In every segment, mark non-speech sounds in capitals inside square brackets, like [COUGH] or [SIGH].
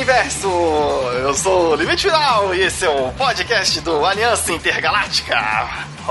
Universo! Eu sou o Limite Final e esse é o podcast do Aliança Intergaláctica.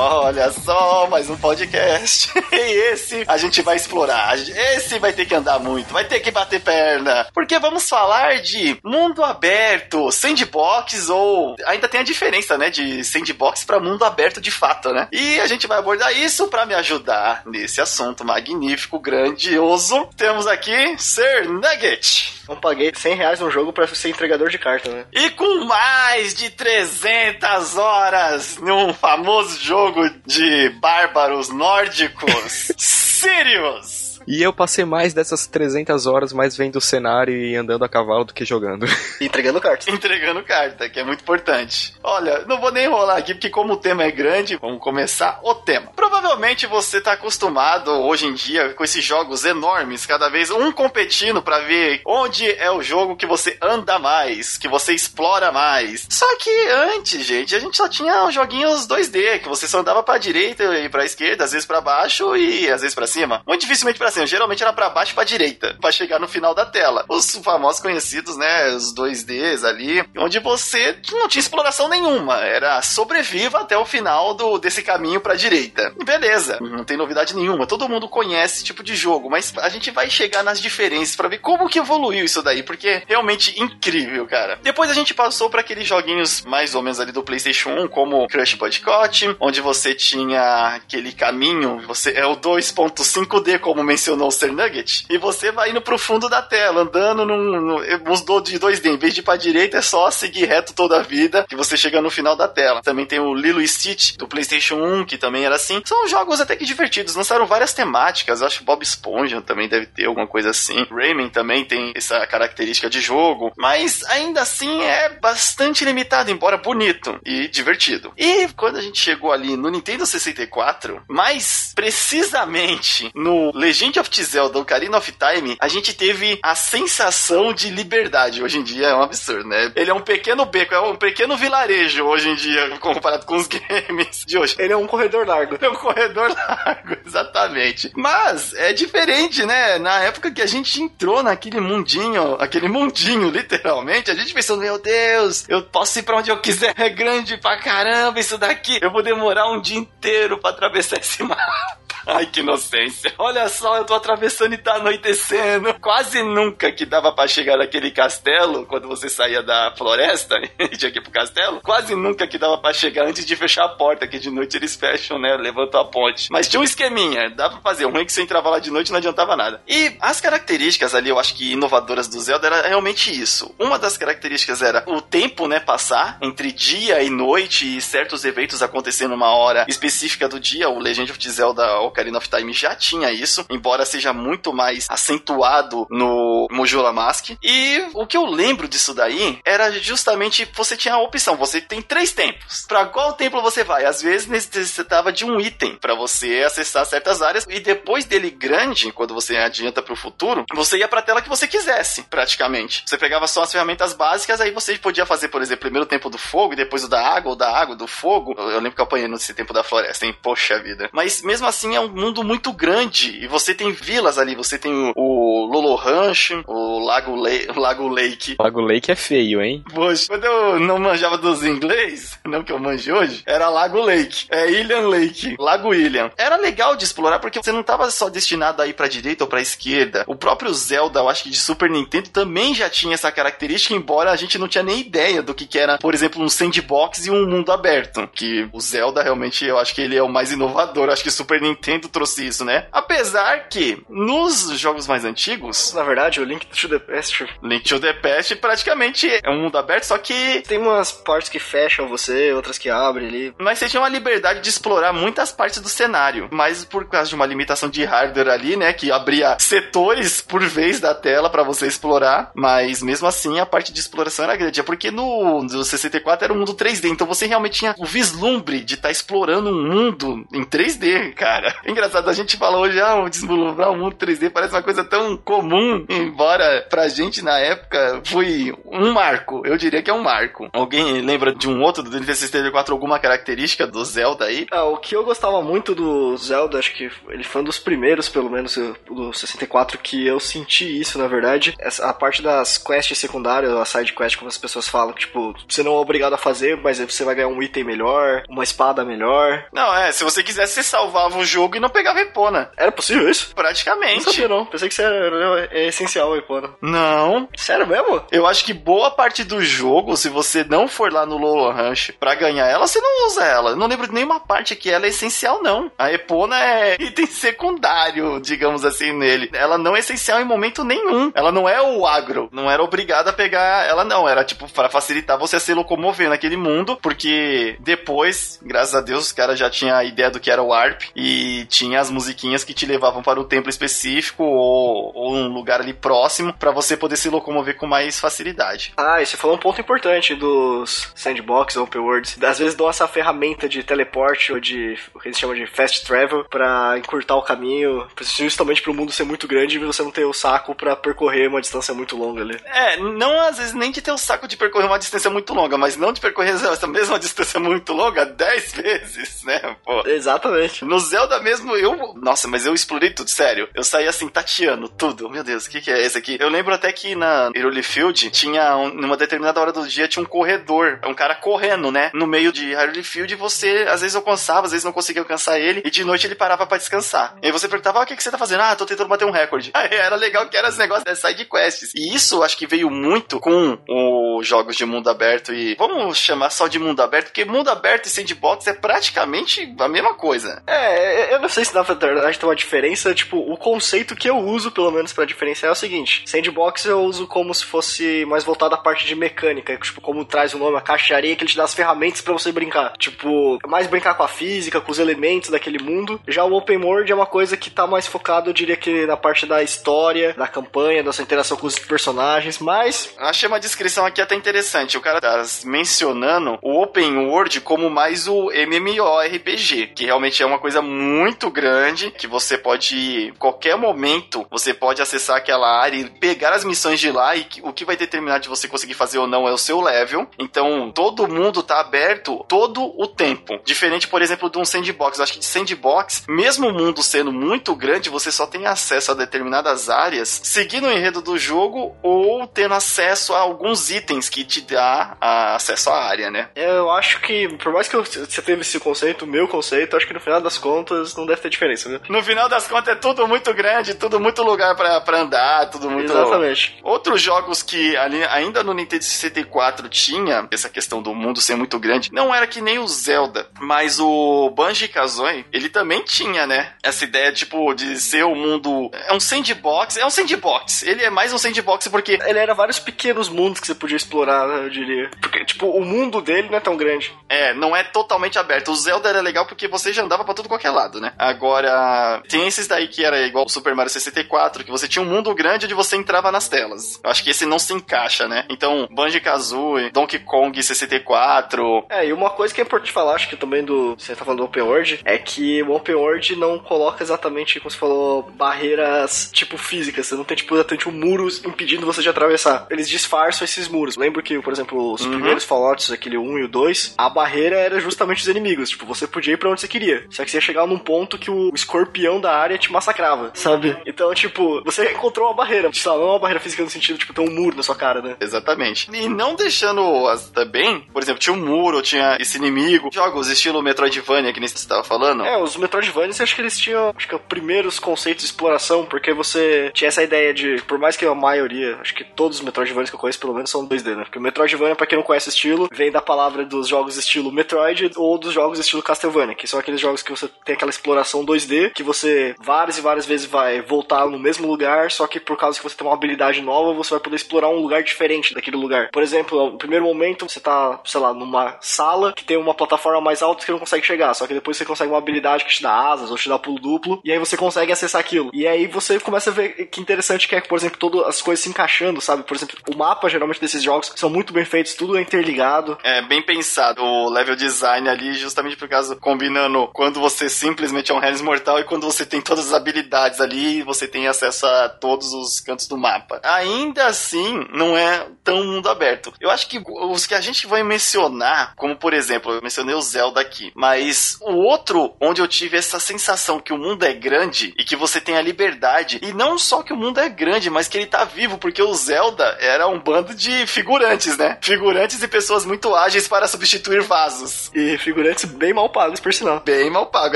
Olha só, mais um podcast. [LAUGHS] E esse a gente vai explorar. Esse vai ter que andar muito, vai ter que bater perna. Porque vamos falar de mundo aberto, sandbox ou. Ainda tem a diferença, né? De sandbox para mundo aberto de fato, né? E a gente vai abordar isso para me ajudar nesse assunto magnífico, grandioso. Temos aqui Sir Nugget. Não paguei 100 reais no jogo pra ser entregador de carta, né? E com mais de 300 horas num famoso jogo de bárbaros nórdicos, [LAUGHS] Sirius! E eu passei mais dessas 300 horas mais vendo o cenário e andando a cavalo do que jogando. [LAUGHS] Entregando carta. Entregando carta, que é muito importante. Olha, não vou nem enrolar aqui, porque como o tema é grande, vamos começar o tema. Provavelmente você tá acostumado hoje em dia com esses jogos enormes, cada vez um competindo para ver onde é o jogo que você anda mais, que você explora mais. Só que antes, gente, a gente só tinha os joguinhos 2D, que você só andava pra direita e pra esquerda, às vezes para baixo e às vezes para cima. Muito dificilmente pra cima, geralmente era para baixo pra direita, para chegar no final da tela. Os famosos conhecidos, né, os 2Ds ali, onde você não tinha exploração nenhuma, era sobreviva até o final do, desse caminho pra direita. Beleza, não tem novidade nenhuma, todo mundo conhece esse tipo de jogo, mas a gente vai chegar nas diferenças para ver como que evoluiu isso daí, porque é realmente incrível, cara. Depois a gente passou para aqueles joguinhos mais ou menos ali do PlayStation 1, como Crush Boycott, onde você tinha aquele caminho, você é o 2.5D, como o Sir Nugget, e você vai indo pro fundo da tela, andando num, num, uns de 2D. Em vez de ir pra direita, é só seguir reto toda a vida, que você chega no final da tela. Também tem o Lilo e Stitch, do PlayStation 1, que também era assim. São jogos até que divertidos, lançaram várias temáticas, acho que Bob Esponja também deve ter alguma coisa assim. Rayman também tem essa característica de jogo, mas ainda assim é bastante limitado, embora bonito e divertido. E quando a gente chegou ali no Nintendo 64, mais precisamente no Legend of Zelda Ocarina of Time, a gente teve a sensação de liberdade. Hoje em dia é um absurdo, né? Ele é um pequeno beco, é um pequeno vilarejo hoje em dia, [LAUGHS] comparado com os games de hoje. Ele é um corredor largo. É um corredor [LAUGHS] largo, exatamente. Mas é diferente, né? Na época que a gente entrou naquele mundinho, aquele mundinho, literalmente, a gente pensou, meu Deus, eu posso ir pra onde eu quiser, é grande pra caramba isso daqui. Eu vou demorar um dia inteiro pra atravessar esse [LAUGHS] mapa. Ai, que inocência. Olha só, eu tô atravessando e tá anoitecendo. Quase nunca que dava para chegar naquele castelo, quando você saía da floresta e [LAUGHS] tinha que ir pro castelo, quase nunca que dava para chegar antes de fechar a porta, que de noite eles fecham, né? Levantam a ponte. Mas tinha um esqueminha, dá pra fazer. O ruim é que você entrava lá de noite não adiantava nada. E as características ali, eu acho que inovadoras do Zelda era realmente isso. Uma das características era o tempo, né, passar entre dia e noite e certos eventos acontecendo numa hora específica do dia. O Legend of Zelda Ocarina of Time já tinha isso, embora seja muito mais acentuado no Majora Mask. E o que eu lembro disso daí era justamente você tinha a opção, você tem três tempos. Para qual templo você vai? Às vezes necessitava de um item para você acessar certas áreas e depois dele grande, quando você adianta para o futuro, você ia para tela que você quisesse, praticamente. Você pegava só as ferramentas básicas, aí você podia fazer, por exemplo, primeiro o tempo do fogo e depois o da água, ou da água, do fogo. Eu lembro que eu apanhei nesse tempo da floresta, hein? Poxa vida. Mas mesmo assim é um mundo muito grande e você tem vilas ali, você tem o, o Lolo Rancho, o Lago, Le [LAUGHS] Lago Lake. Lago Lake é feio, hein? Poxa, quando eu não manjava dos inglês, [LAUGHS] não que eu manje hoje, era Lago Lake, é Ilian Lake, Lago Ilian. Era legal de explorar porque você não estava só destinado a ir pra direita ou pra esquerda. O próprio Zelda, eu acho que de Super Nintendo também já tinha essa característica, embora a gente não tinha nem ideia do que, que era, por exemplo, um sandbox e um mundo aberto. Que o Zelda realmente, eu acho que ele é o mais inovador. Eu acho que o Super Nintendo trouxe isso, né? Apesar que nos jogos mais antigos. Na verdade, o Link to the Past. Link to the Past praticamente é um mundo aberto, só que. Tem umas partes que fecham você, outras que abrem ali. Mas você tinha uma liberdade de explorar muitas partes do cenário. Mas por causa de uma limitação de hardware ali, né? Que abria setores por vez da tela para você explorar. Mas mesmo assim, a parte de exploração era grande. É porque no, no 64 era um mundo 3D. Então você realmente tinha o vislumbre de estar tá explorando um mundo em 3D, cara. Engraçado, a gente fala hoje, ah, o deslumbrar o mundo 3D parece uma coisa tão comum, embora pra gente na época foi um marco. Eu diria que é um marco. Alguém lembra de um outro do Nintendo 64 alguma característica do Zelda aí? Ah, o que eu gostava muito do Zelda, acho que ele foi um dos primeiros, pelo menos, do 64, que eu senti isso, na verdade. Essa, a parte das quests secundárias, a side quest, como as pessoas falam, tipo, você não é obrigado a fazer, mas você vai ganhar um item melhor, uma espada melhor. Não, é, se você quisesse, você salvava o jogo e não pegava Epona. Era possível isso? Praticamente. Não sabia, não. Pensei que isso era, é essencial, Epona. Não. Sério mesmo? Eu acho que boa parte do jogo, se você não for lá no Lolo Ranch pra ganhar ela, você não usa ela. Eu não lembro de nenhuma parte que ela é essencial, não. A Epona é item secundário, digamos assim, nele. Ela não é essencial em momento nenhum. Ela não é o agro. Não era obrigada a pegar ela, não. Era tipo para facilitar você se locomover naquele mundo, porque depois, graças a Deus, os caras já tinham a ideia do que era o ARP e tinha as musiquinhas que te levavam para o templo específico ou, ou um lugar ali próximo para você poder se locomover com mais facilidade. Ah, e você falou um ponto importante dos sandbox, open worlds. Às vezes dão essa ferramenta de teleporte ou de o que eles chamam de fast travel para encurtar o caminho, justamente para o mundo ser muito grande e você não ter o saco para percorrer uma distância muito longa ali. É, não às vezes nem de ter o saco de percorrer uma distância muito longa, mas não de percorrer essa mesma [LAUGHS] distância muito longa 10 vezes, né? Pô. Exatamente. No Zelda mesmo, eu. Nossa, mas eu explorei tudo, sério. Eu saí assim, tateando tudo. Meu Deus, o que, que é esse aqui? Eu lembro até que na Hyrule Field tinha, um, numa determinada hora do dia, tinha um corredor. Um cara correndo, né? No meio de Hyrule Field, e você às vezes alcançava, às vezes não conseguia alcançar ele, e de noite ele parava para descansar. E aí você perguntava, ah, o que, que você tá fazendo? Ah, tô tentando bater um recorde. [LAUGHS] Aí era legal que era os negócios das side quests. E isso acho que veio muito com os jogos de mundo aberto e. Vamos chamar só de mundo aberto, porque mundo aberto e sandbox é praticamente a mesma coisa. É, eu não sei se dá pra ter uma diferença. Tipo, o conceito que eu uso, pelo menos, para diferenciar é o seguinte: sandbox eu uso como se fosse mais voltado à parte de mecânica, tipo, como traz o nome, a caixa de areia, que ele te dá as ferramentas para você brincar. Tipo, mais brincar com a física, com os elementos daquele mundo. Já o open world é uma coisa que tá mais focado, eu diria que na parte da história, da campanha, da sua interação com os personagens, mas. Achei uma descrição aqui até interessante. O cara tá mencionando o open world como mais o MMORPG, que realmente é uma coisa muito grande, que você pode, qualquer momento, você pode acessar aquela área e pegar as missões de lá e o que vai determinar de você conseguir fazer ou não é o seu level. Então, todo mundo tá aberto todo o tempo. Diferente, por exemplo, de um sandbox. Eu acho que de sandbox, mesmo o mundo sendo muito grande, você só tem acesso a determinadas áreas seguindo o enredo do jogo ou tendo acesso a alguns itens que te dá acesso à área, né? Eu acho que, por mais que você teve esse conceito, meu conceito, acho que no final das contas não deve ter diferença, né? No final das contas é tudo muito grande, tudo muito lugar para andar, tudo muito. Exatamente. Outros jogos que ali, ainda no Nintendo 64 tinha essa questão do mundo ser muito grande, não era que nem o Zelda, mas o Banjo-Kazooie, ele também tinha, né? Essa ideia, tipo, de ser o um mundo... É um sandbox, é um sandbox. Ele é mais um sandbox porque... Ele era vários pequenos mundos que você podia explorar, né, eu diria. Porque, tipo, o mundo dele não é tão grande. É, não é totalmente aberto. O Zelda era legal porque você já andava pra tudo qualquer lado, né? Agora, tem esses daí que era igual o Super Mario 64, que você tinha um mundo grande onde você entrava nas telas. Eu acho que esse não se encaixa, né? Então, Banjo-Kazooie, Donkey Kong 64... É, e uma coisa que é importante falar, acho que também do... Você tá falando do Open World, é que o Open World não coloca exatamente, como você falou, barreiras, tipo, físicas. Você não tem, tipo, exatamente um muro impedindo você de atravessar. Eles disfarçam esses muros. Lembro que, por exemplo, os uhum. primeiros Fallouts, aquele 1 e o 2, a barreira era justamente os inimigos. Tipo, você podia ir pra onde você queria. Só que você ia chegar num ponto que o escorpião da área te massacrava, sabe? Então, tipo, você encontrou uma barreira. Sei lá, não é uma barreira física no sentido, tipo, ter um muro na sua cara, né? Exatamente. E não deixando as, também, por exemplo, tinha um muro, tinha esse inimigo. Jogos estilo Metroidvania, que nem você estava falando. É, os Metroidvanias, acho que eles tinham, acho que, os primeiros conceitos de exploração, porque você tinha essa ideia de, por mais que a maioria, acho que todos os Metroidvanias que eu conheço, pelo menos, são 2D, né? Porque o Metroidvania, pra quem não conhece o estilo, vem da palavra dos jogos estilo Metroid ou dos jogos estilo Castlevania, que são aqueles jogos que você tem aquela exploração 2D, que você várias e várias vezes vai voltar no mesmo lugar, só que por causa que você tem uma habilidade nova, você vai poder explorar um lugar diferente daquele lugar. Por exemplo, no primeiro momento, você tá, sei lá, numa sala que tem uma plataforma mais alta que não consegue chegar, só que depois você consegue uma habilidade que te dá asas ou te dá pulo duplo, e aí você consegue acessar aquilo. E aí você começa a ver que interessante que é, por exemplo, todas as coisas se encaixando, sabe? Por exemplo, o mapa geralmente desses jogos são muito bem feitos, tudo é interligado. É bem pensado o level design ali, justamente por causa combinando quando você simplesmente é um Hellis Mortal e quando você tem todas as habilidades ali, você tem acesso a todos os cantos do mapa. Ainda assim, não é tão mundo aberto. Eu acho que os que a gente vai mencionar, como por exemplo, eu mencionei o Zelda aqui, mas o outro onde eu tive essa sensação que o mundo é grande e que você tem a liberdade, e não só que o mundo é grande, mas que ele tá vivo, porque o Zelda era um bando de figurantes, né? Figurantes e pessoas muito ágeis para substituir vasos. E figurantes bem mal pagos, por sinal. Bem mal pago.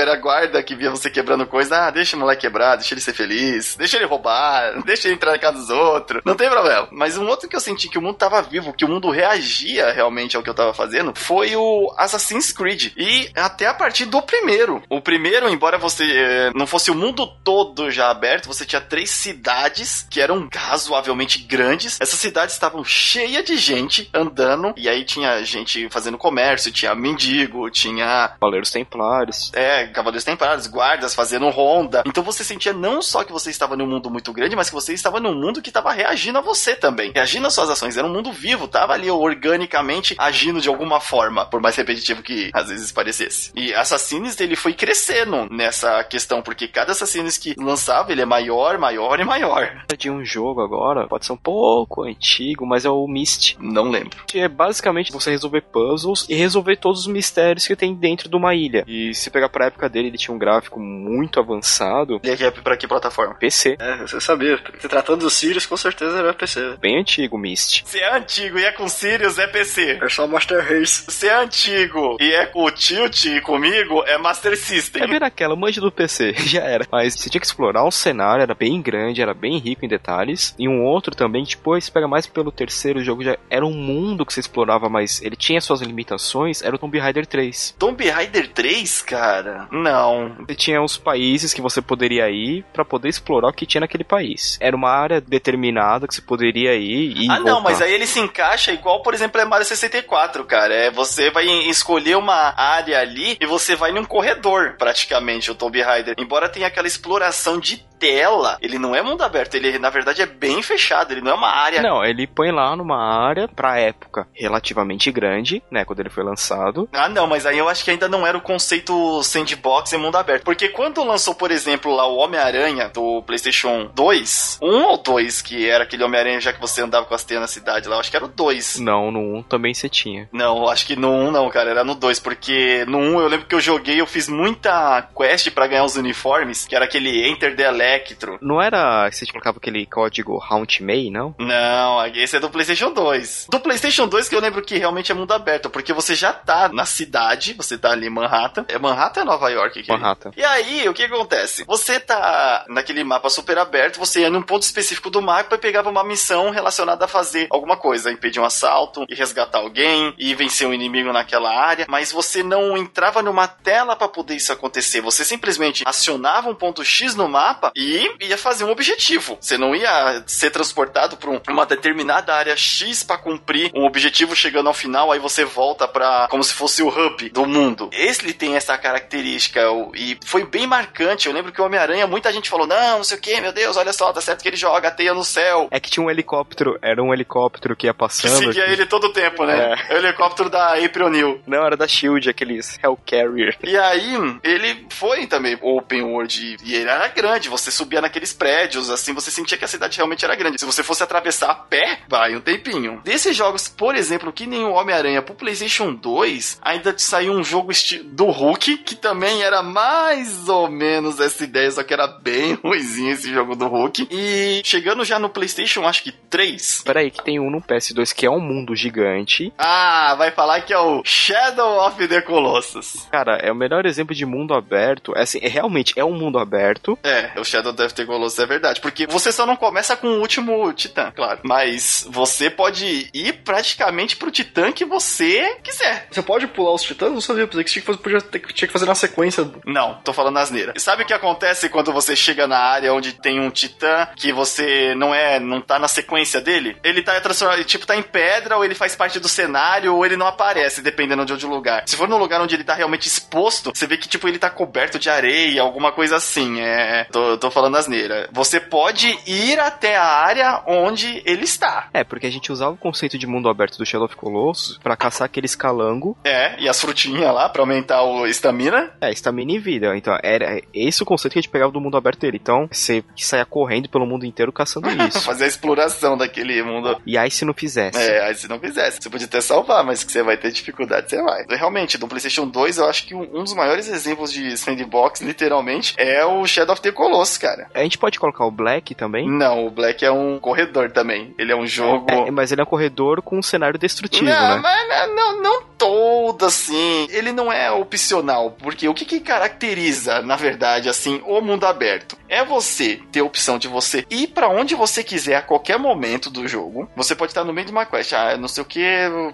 Era a guarda que via você quebrando coisa. Ah, deixa o moleque quebrar, deixa ele ser feliz, deixa ele roubar, [LAUGHS] deixa ele entrar na casa dos outros. Não tem problema. Mas um outro que eu senti que o mundo tava vivo, que o mundo reagia realmente ao que eu tava fazendo, foi o Assassin's Creed. E até a partir do primeiro. O primeiro, embora você eh, não fosse o mundo todo já aberto, você tinha três cidades que eram razoavelmente grandes. Essas cidades estavam cheias de gente andando, e aí tinha gente fazendo comércio, tinha mendigo, tinha Cavaleiros Templários. é, cavaleiros templários, guardas fazendo ronda. Então você sentia não só que você estava num mundo muito grande, mas que você estava num mundo que estava reagindo a você também. Reagindo às suas ações. Era um mundo vivo, tava ali organicamente agindo de alguma forma, por mais repetitivo que às vezes parecesse. E Assassins, ele foi crescendo nessa questão, porque cada Assassins que lançava, ele é maior, maior e maior. De um jogo agora, pode ser um pouco antigo, mas é o Myst. Não lembro. Que é basicamente você resolver puzzles e resolver todos os mistérios que tem dentro de uma ilha. E se pegar pra época dele, ele tinha um gráfico muito avançado. Ele é pra que plataforma? PC. É, você sabia. Se tratando dos Sirius, com certeza era PC. Bem antigo, Myst. Se é antigo e é com Sirius, é PC. É só Master Race. Se é antigo e é com o Tilt e comigo, é Master System. É bem naquela, manjo do PC, [LAUGHS] já era. Mas você tinha que explorar um cenário, era bem grande, era bem rico em detalhes. E um outro também, que depois pega mais pelo terceiro jogo, já era um mundo que você explorava, mas ele tinha suas limitações, era o Tomb Raider 3. Tomb Raider 3, cara? Não. Você tinha os países que você poderia ir pra poder explorar o que tinha naquele país. Era uma área determinada que você poderia ir e ah, não, voltar. mas aí ele se encaixa igual, por exemplo, é Mario 64, cara. É, você vai escolher uma área ali e você vai num corredor, praticamente, o Tomb Raider. Embora tenha aquela exploração de tela, ele não é mundo aberto, ele na verdade é bem fechado, ele não é uma área. Não, ele põe lá numa área, pra época, relativamente grande, né, quando ele foi lançado. Ah, não, mas aí eu acho que ainda não era o conceito sandbox e mundo aberto. Porque quando lançou, por exemplo, lá o Homem-Aranha do PlayStation 2, um ou dois, que era aquele Homem-Aranha já que você andava com as teias na cidade lá, eu acho que era o 2. Não, no 1 também você tinha. Não, acho que no 1 não, cara, era no 2, porque no 1 eu lembro que eu joguei, eu fiz muita quest pra ganhar os uniformes, que era aquele Enter the Electro. Não era que você colocava aquele código Haunt May, não? Não, esse é do PlayStation 2. Do PlayStation 2 que eu lembro que realmente é mundo aberto, porque você já tá na cidade, você tá ali em Manhattan. É Manhattan ou Nova York? Manhattan. E aí, o que acontece? Você tá naquele mapa super aberto, você ia num ponto específico do mapa e pegava uma missão relacionada a fazer alguma coisa, impedir um assalto, e resgatar alguém, e vencer um inimigo naquela área, mas você não entrava numa tela para poder isso acontecer. Você simplesmente acionava um ponto X no mapa e ia fazer um objetivo. Você não ia ser transportado para uma determinada área X para cumprir um objetivo chegando ao final, aí você volta para como se fosse o hub do mundo. Esse tem essa característica e foi bem marcante. Eu lembro que o Homem-Aranha, muita gente falou: "Não, não sei o que, meu Deus, olha só, tá certo que ele joga a teia no céu". É que tinha um helicóptero, era um helicóptero que ia Que passando. seguia ele todo o tempo, né? É. O helicóptero da April Neil. Não, era da Shield, aqueles Hellcarrier. E aí, ele foi também open world e ele era grande. Você subia naqueles prédios, assim, você sentia que a cidade realmente era grande. Se você fosse atravessar a pé, vai um tempinho. Desses jogos, por exemplo, que nem o Homem-Aranha pro PlayStation 2, ainda saiu um jogo do Hulk, que também era mais ou menos essa ideia, só que era bem [LAUGHS] ruizinho esse jogo do Hulk. E chegando já no PlayStation, acho que 3. Peraí, que tem um no PS2 que é um mundo gigante. Ah, vai falar que é o Shadow of the Colossus. Cara, é o melhor exemplo de mundo aberto. É assim, é, realmente é um mundo aberto. É, o Shadow deve ter Colossus é verdade. Porque você só não começa com o último titã, claro. Mas você pode ir praticamente pro titã que você quiser. Você pode pular os titãs? Não sabia, pensei que você tinha que fazer, podia ter- tinha que fazer na sequência. Não, tô falando asneira. E Sabe o que acontece quando você chega na área onde tem um titã que você não é, não tá na sequência dele? Ele tá transformado, tipo, tá em pedra, ou ele faz parte do cenário, ou ele não aparece, dependendo de onde o lugar. Se for no lugar onde ele tá realmente exposto, você vê que, tipo, ele tá coberto de areia, alguma coisa assim. É. Tô, tô falando asneira. Você pode ir até a área onde ele está. É, porque a gente usava o conceito de mundo aberto do Shadow of Colossus pra caçar aquele escalango. É, e as frutinhas lá pra aumentar o estamina. É, estamina mini vida. Então, era esse o conceito que a gente pegava do mundo aberto dele. Então, você saia correndo pelo mundo inteiro caçando [LAUGHS] isso. Fazer a exploração daquele mundo. E aí, se não fizesse? É, aí se não fizesse. Você podia até salvar, mas que você vai ter dificuldade, você vai. Realmente, do PlayStation 2, eu acho que um, um dos maiores exemplos de sandbox, literalmente, é o Shadow of the Colossus, cara. A gente pode colocar o Black também? Não, o Black é um corredor também. Ele é um jogo. É, mas ele é um corredor com um cenário destrutivo, não, né? Mas não, não todo assim. Ele não é opcional, porque o que, que caracteriza, na verdade, assim, o mundo aberto? É você ter a opção de você ir para onde você quiser a qualquer momento do jogo. Você pode estar no meio de uma quest, ah, não sei o que,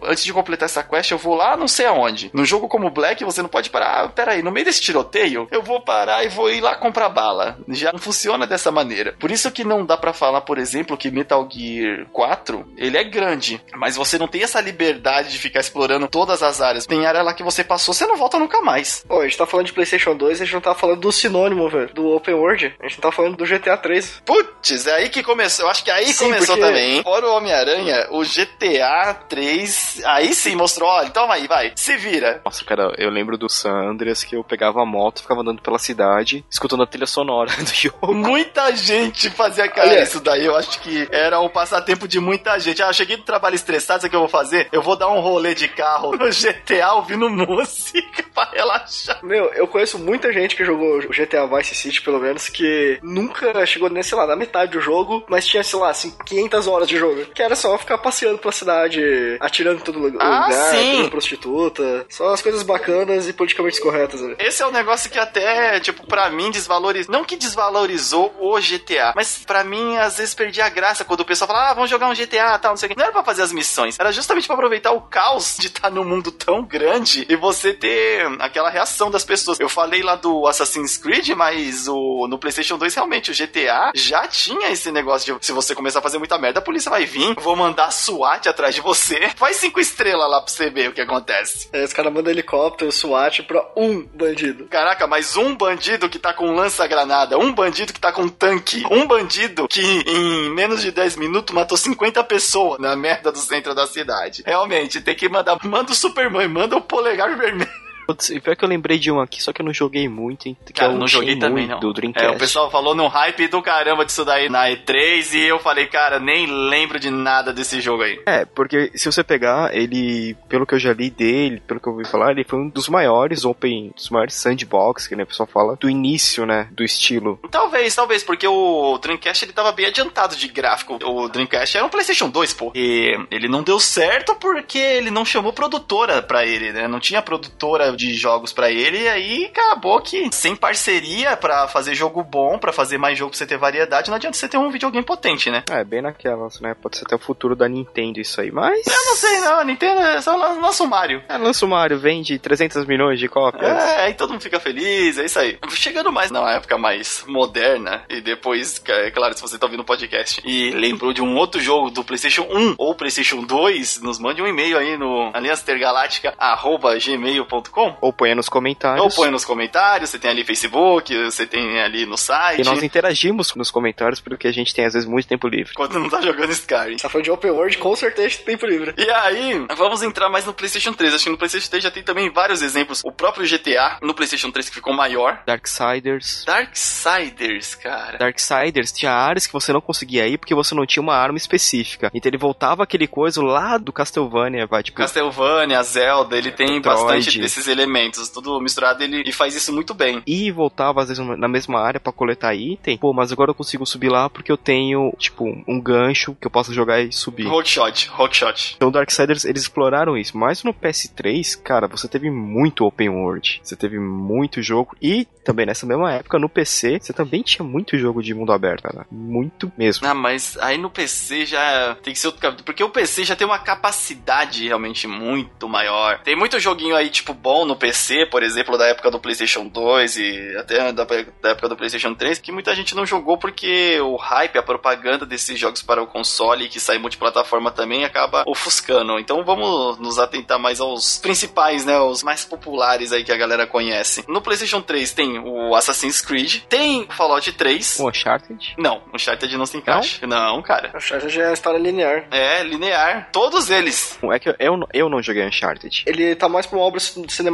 antes de completar essa quest eu vou lá não sei aonde. No jogo como Black você não pode parar, ah, peraí, no meio desse tiroteio eu vou parar e vou ir lá comprar bala. Já não funciona dessa maneira. Por isso que não dá para falar, por exemplo, que Metal Gear 4, ele é grande, mas você não tem essa liberdade de ficar explorando todas as áreas. Tem área lá que você passou, você não volta nunca mais. Pô, a gente tá falando de PlayStation 2, a gente não tá falando do sinônimo, velho, do Open World. A gente não tá falando do GTA 3. Putz, é aí que começou. Eu acho que aí Sim, começou porque- também, hein? Fora o Homem-Aranha, o GTA 3, aí sim mostrou, olha, toma aí, vai, se vira. Nossa, cara, eu lembro do San Andreas que eu pegava a moto e ficava andando pela cidade, escutando a trilha sonora [LAUGHS] do jogo. Muita gente fazia, cara, Olha. isso daí eu acho que era o passatempo de muita gente. Ah, eu cheguei do trabalho estressado, sabe o que eu vou fazer? Eu vou dar um rolê de carro no [LAUGHS] GTA ouvindo música [LAUGHS] pra relaxar. Meu, eu conheço muita gente que jogou o GTA Vice City, pelo menos, que nunca chegou nem, sei lá, na metade do jogo, mas tinha, sei lá, assim, 500 horas de jogo. Que era só ficar passeando pela cidade, atirando em todo Ah, lugar, sim. pegando prostituta. Só as coisas bacanas e politicamente corretas, né? Esse é um negócio que até, tipo, pra mim desvalorizou. Não que desvalorizou o GTA, mas pra mim às vezes perdia a graça quando o pessoal fala, ah, vamos jogar um GTA tal, não sei o quê. Não era pra fazer as missões, era justamente pra aproveitar o caos de estar num mundo tão grande e você ter aquela reação das pessoas. Eu falei lá do Assassin's Creed, mas o, no PlayStation 2 realmente o GTA já tinha esse negócio de se você começar a fazer muita merda, a polícia vai vir, vou mandar SWAT atrás de você. [LAUGHS] Faz cinco estrelas lá pra você ver o que acontece. Aí os caras mandam helicóptero, SWAT pra um bandido. Caraca, mas um bandido que tá com lança-granada, um bandido que tá com tanque, um bandido que em menos de 10 minutos matou 50 pessoas na merda do centro da cidade. Realmente, tem que mandar. Manda o Superman, manda o polegar vermelho. Putz, e pior que eu lembrei de um aqui, só que eu não joguei muito, hein, que Cara, é o não joguei também, não. do Dreamcast. É, o pessoal falou num hype do caramba disso daí na E3 e eu falei, cara, nem lembro de nada desse jogo aí. É, porque se você pegar, ele, pelo que eu já li dele, pelo que eu ouvi falar, ele foi um dos maiores open, dos maiores sandbox, que né, o pessoal fala, do início, né, do estilo. Talvez, talvez, porque o Dreamcast ele tava bem adiantado de gráfico. O Dreamcast era um PlayStation 2, pô. E ele não deu certo porque ele não chamou produtora pra ele, né? Não tinha produtora de jogos pra ele. E aí acabou que sem parceria pra fazer jogo bom, pra fazer mais jogo pra você ter variedade, não adianta você ter um videogame potente, né? É, bem naquelas, né, pode ser até o futuro da Nintendo isso aí, mas... Eu não sei, não. A Nintendo é só lan- lança o Mario. É, lança o Mario, vende 300 milhões de cópias. É, aí todo mundo fica feliz, é isso aí. Chegando mais na época mais moderna, e depois, é claro, se você tá ouvindo o podcast e lembrou de um outro jogo do PlayStation 1 ou PlayStation 2, nos mande um e-mail aí no aliançatergaláctica.gmail.com Ou põe nos comentários. ou põe nos comentários, você tem ali Facebook, você tem ali no site. E nós interagimos nos comentários, porque a gente tem às vezes muito tempo livre. Quando não tá jogando Skyrim. Tá falando de Open World, com certeza tem tempo livre. E aí, vamos entrar mais no PlayStation 3. Acho que no PlayStation 3 já tem também vários exemplos. O próprio GTA, no PlayStation 3 que ficou maior. Darksiders. Darksiders, cara. Darksiders tinha áreas que você não conseguia ir porque você não tinha uma arma específica. Então ele voltava aquele coisa lá do Castlevania, vai, tipo, Castlevania, Zelda, ele tem Metroid. bastante desses elementos, tudo misturado, ele e faz isso muito bem. e voltava às vezes na mesma área pra coletar item. Pô, mas agora eu consigo subir lá porque eu tenho, tipo, um gancho que eu posso jogar e subir. Rockshot, Rockshot. Então, Darksiders, eles exploraram isso. Mas no PS3, cara, você teve muito open world. Você teve muito jogo. E também nessa mesma época, no PC, você também tinha muito jogo de mundo aberto, cara. Muito mesmo. Ah, mas aí no PC já tem que ser outro capítulo, porque o PC já tem uma capacidade realmente muito maior. Tem muito joguinho aí, tipo, bom no PC, por exemplo, da época do PlayStation 2 e até da, da época do PlayStation 3, que muita gente não jogou porque o hype, a propaganda desses jogos para o console, que sai multiplataforma também, acaba ofuscando. Então vamos nos atentar mais aos principais, né? Os mais populares aí que a galera conhece. No PlayStation 3 tem o Assassin's Creed, tem o Fallout 3. O Uncharted. Não, o Uncharted não se encaixa. Não, cara. A Charge já é história linear. É, linear. Todos eles. É que eu, eu, não- eu não joguei Uncharted. Ele tá mais pra uma obra cinematográfica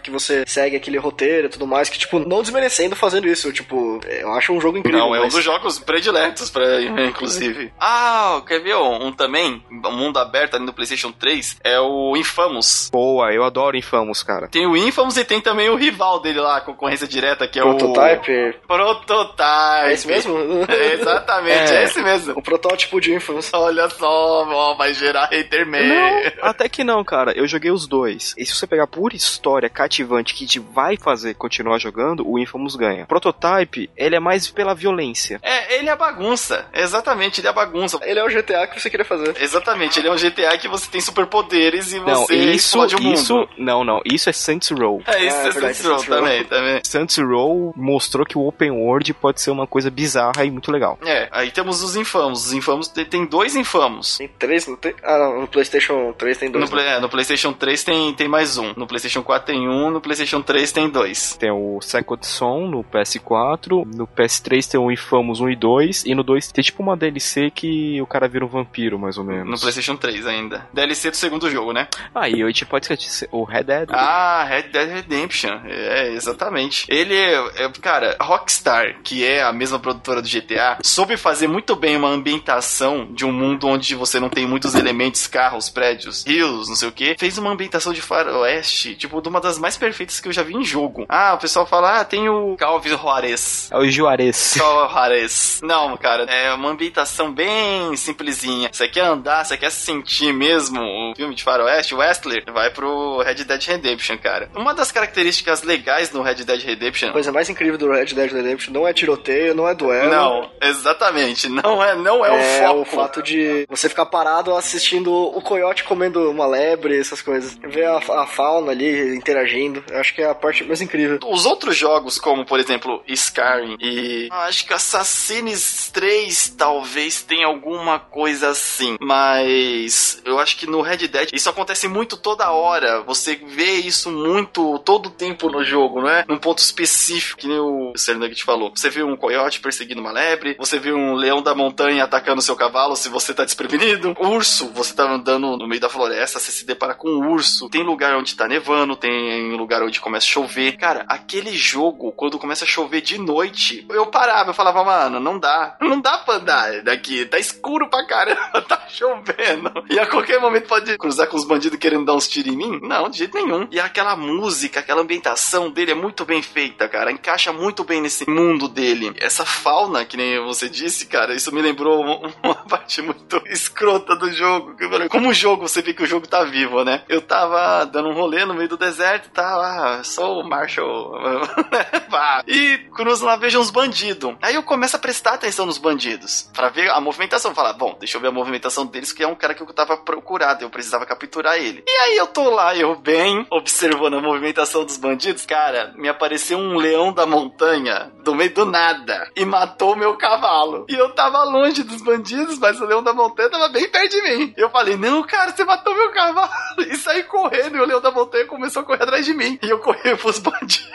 que você segue aquele roteiro e tudo mais, que, tipo, não desmerecendo fazendo isso. Tipo, eu acho um jogo incrível. Não, é mas... um dos jogos prediletos, pra, [LAUGHS] inclusive. Ah, quer ver um, um também? Um mundo aberto ali no PlayStation 3 é o Infamous. Boa, eu adoro Infamous, cara. Tem o Infamous e tem também o rival dele lá, a concorrência direta, que é Prototype? o. Prototype. É esse mesmo? [LAUGHS] É, exatamente, é. É. esse mesmo. O protótipo de Infamous. Olha só, ó, vai gerar hater man. Não, até que não, cara. Eu joguei os dois. E se você pegar por história cativante que te vai fazer continuar jogando, o Infamous ganha. Prototype, ele é mais pela violência. É, ele é bagunça. Exatamente, ele é bagunça. Ele é o GTA que você queria fazer. Exatamente, ele é um GTA que você tem superpoderes e Não, você isso, explode o mundo. isso, não, não, isso é Saints Row. É isso, Ah, é, é Saints Row Saints Row. também, também. [LAUGHS] Saints Row mostrou que o open world pode ser uma coisa bizarra e muito legal. É, aí temos os infamos. Os infamos tem- dois infamos. Tem três? Não tem? Ah, não, no PlayStation 3 tem No, dois. Play- né? é, no PlayStation 3 tem, tem mais um. No PlayStation 4 tem um. No PlayStation 3 tem dois. Tem o Second Son no PS4, no PS3 tem o Infamous 1 e 2, e no 2 tem tipo uma DLC que o cara vira um vampiro, mais ou menos. No PlayStation 3 ainda. DLC do segundo jogo, né? Ah, e a gente pode esquecer o Red Dead. Ah, Red Dead Redemption. É, exatamente. Ele é, é, cara, Rockstar, que é a mesma produtora do GTA, soube fazer muito bem uma ambientação de um mundo onde você não tem muitos elementos, carros, prédios, rios, não sei o que. Fez uma ambientação de faroeste, tipo, de uma das mais perfeitas que eu já vi em jogo. Ah, o pessoal fala, ah, tem o Calvin Juarez. É o Juarez. Calvin Juarez. Não, cara, é uma ambientação bem simplesinha. Você quer andar, você quer sentir mesmo o filme de faroeste, Westler, vai pro Red Dead Redemption, cara. Uma das características legais no Red Dead Redemption A coisa mais incrível do Red Dead Redemption não é tiroteio, não é duelo. Não, exatamente. Não é, não é, É, o o foco. fato de você ficar parado assistindo o coiote comendo uma lebre, essas coisas. Ver a, a fauna ali interagindo. Eu acho que é a parte mais incrível. Os outros jogos, como por exemplo Skyrim e acho que Assassin's 3 talvez tenha alguma coisa assim, mas eu acho que no Red Dead isso acontece muito toda hora. Você vê isso muito todo tempo no jogo, não é? Num ponto específico, que nem o te falou. Você vê um coiote perseguindo uma lebre, você vê um leão da montanha atacando seu cavalo se você tá desprevenido. Urso, você tá andando no meio da floresta, você se depara com um urso. Tem lugar onde tá nevando, tem lugar onde começa a chover. Cara, aquele jogo, quando começa a chover de noite, eu parava, eu falava, mano, não dá. Não dá pra andar daqui. Tá escuro pra caramba, [LAUGHS] tá chovendo. E a qualquer momento pode cruzar com os bandidos querendo dar uns tiros em mim? Não, de jeito nenhum. E aquela música, aquela ambientação dele é muito bem feita, cara. Encaixa muito bem nesse mundo dele. Essa fauna, que nem você disse, cara, isso me lembrou [LAUGHS] uma, parte muito escrota do jogo. Como o jogo, você vê que o jogo tá vivo, né? Eu tava dando um rolê no meio do deserto, tá lá, sou o Marshall. [LAUGHS] E cruzo lá, vejo uns bandidos. Aí eu começo a prestar atenção nos bandidos, Pra ver a movimentação. Falar, bom, deixa eu ver a movimentação deles, que é um cara que eu tava procurado, eu precisava capturar ele. E aí eu tô lá, eu bem, observando a movimentação dos bandidos, cara, me apareceu um leão da montanha, do meio do nada, e matou meu cavalo. E eu tava longe dos bandidos, mas o leão da montanha tava bem perto de mim. Eu falei, não, cara, você matou meu cavalo. [LAUGHS] E saí correndo, e o leão da montanha começou a correr atrás de mim. E eu corri [LAUGHS] pros bandidos.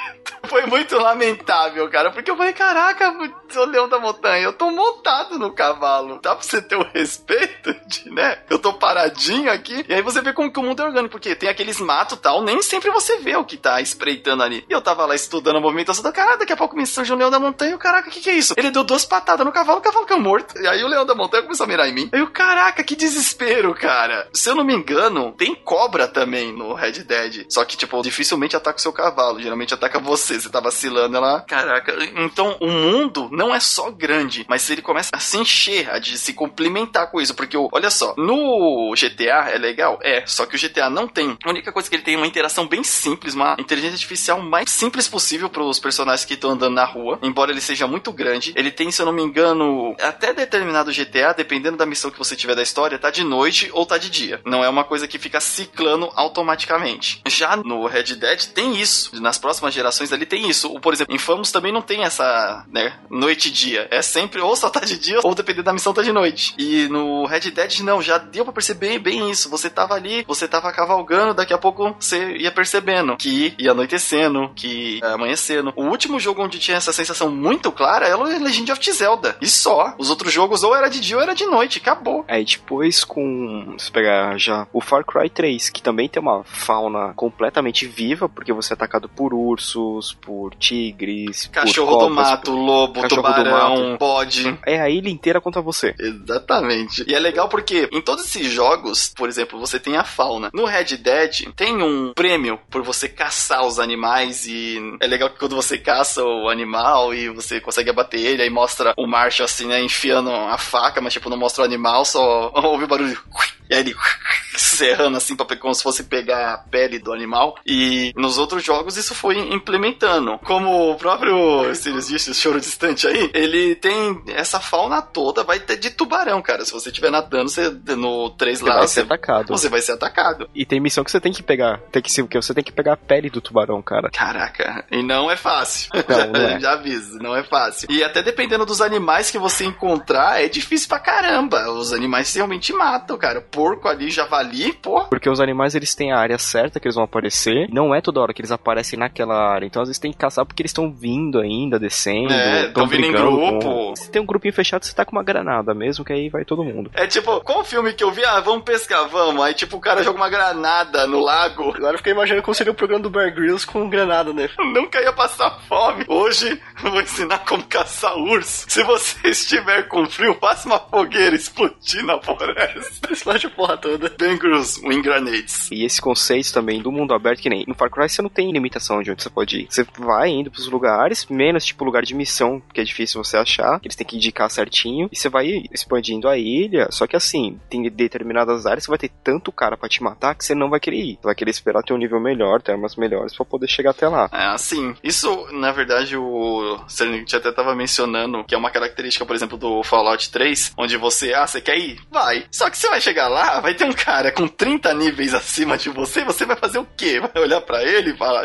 Foi muito lamentável, cara, porque eu falei, caraca, o leão da montanha, eu tô montado no cavalo. Dá pra você ter o respeito de, né? Eu tô paradinho aqui. E aí você vê como que o mundo é orgânico, porque tem aqueles matos e tal, nem sempre você vê o que tá espreitando ali. E eu tava lá estudando a movimentação da cara, daqui a pouco me surge um leão da montanha, e o caraca, o que que é isso? Ele deu duas patadas no cavalo, o cavalo caiu morto. E aí o leão da montanha começou a mirar em mim. Aí eu, caraca, que desespero, cara. Se eu não me engano, tem cobra também no Red Dead. Só que, tipo, dificilmente ataca o seu cavalo, geralmente ataca você. Você tá vacilando ela. Caraca, então o mundo não é só grande, mas ele começa a se encher, a de se complementar com isso. Porque, olha só, no GTA é legal? É, só que o GTA não tem. A única coisa que ele tem é uma interação bem simples, uma inteligência artificial mais simples possível para os personagens que estão andando na rua. Embora ele seja muito grande, ele tem, se eu não me engano, até determinado GTA, dependendo da missão que você tiver da história, tá de noite ou tá de dia. Não é uma coisa que fica ciclando automaticamente. Já no Red Dead tem isso. Nas próximas gerações ali tem isso. Por exemplo, Infamous também não tem essa, né, noite e dia. É sempre ou só tá de dia ou dependendo da missão tá de noite. E no Red Dead não, já deu para perceber bem isso. Você tava ali, você tava cavalgando, daqui a pouco você ia percebendo que ia anoitecendo, que ia amanhecendo. O último jogo onde tinha essa sensação muito clara era o Legend of Zelda. E só. Os outros jogos ou era de dia ou era de noite, acabou. Aí depois com, se pegar já o Far Cry 3, que também tem uma fauna completamente viva, porque você é atacado por ursos, por tigres, cachorro por do mato, lobo, tubarão, bode. É a ilha inteira contra você. Exatamente. E é legal porque em todos esses jogos, por exemplo, você tem a fauna. No Red Dead tem um prêmio por você caçar os animais e é legal que quando você caça o animal e você consegue abater ele, aí mostra o Marshall assim, né, enfiando a faca, mas tipo não mostra o animal, só [LAUGHS] ouve o barulho. [LAUGHS] E aí ele [LAUGHS] serrando assim pra, como se fosse pegar a pele do animal. E nos outros jogos isso foi implementando. Como o próprio Sirius disse, o Choro Distante aí, ele tem essa fauna toda, vai ter de tubarão, cara. Se você estiver nadando, você, no 3 lá, vai ser atacado. Você vai ser atacado. E tem missão que você tem que pegar. Tem que ser que você tem que pegar a pele do tubarão, cara. Caraca, e não é fácil. [LAUGHS] Não, não é. [LAUGHS] Já aviso, não é fácil. E até dependendo dos animais que você encontrar, é difícil pra caramba. Os animais realmente matam, cara. Porco ali, javali, pô. Porque os animais eles têm a área certa que eles vão aparecer. Não é toda hora que eles aparecem naquela área. Então às vezes tem que caçar porque eles estão vindo ainda, descendo. É, estão vindo em grupo. Com... Se tem um grupinho fechado, você tá com uma granada mesmo, que aí vai todo mundo. É tipo, qual filme que eu vi? Ah, vamos pescar, vamos. Aí tipo, o cara joga uma granada no lago. Agora eu fiquei imaginando como seria o programa do Bear Grylls com granada, né? [LAUGHS] Nunca ia passar fome. Hoje eu [LAUGHS] vou ensinar como caçar urso. Se você [LAUGHS] estiver com frio, faça uma fogueira explodir na floresta. Explode a porra toda. Ben Grylls, Wing Grenades. E esse conceito também do mundo aberto, que nem no Far Cry você não tem limitação de onde você pode ir. Você vai indo pros lugares, menos tipo lugar de missão, que é difícil você achar, que eles têm que indicar certinho, e você vai expandindo a ilha, só que assim, tem determinadas áreas que vai ter tanto cara para te matar que você não vai querer ir. Você vai querer esperar ter um nível melhor, ter armas melhores para poder chegar até lá. É, assim, isso, na verdade, o Serenity até tava mencionando que é uma característica, por exemplo, do Fallout 3, onde você, ah, você quer ir? Vai. Só que você vai chegar lá, vai ter um cara com 30 níveis acima de você, você vai fazer o quê? Vai olhar para ele e falar...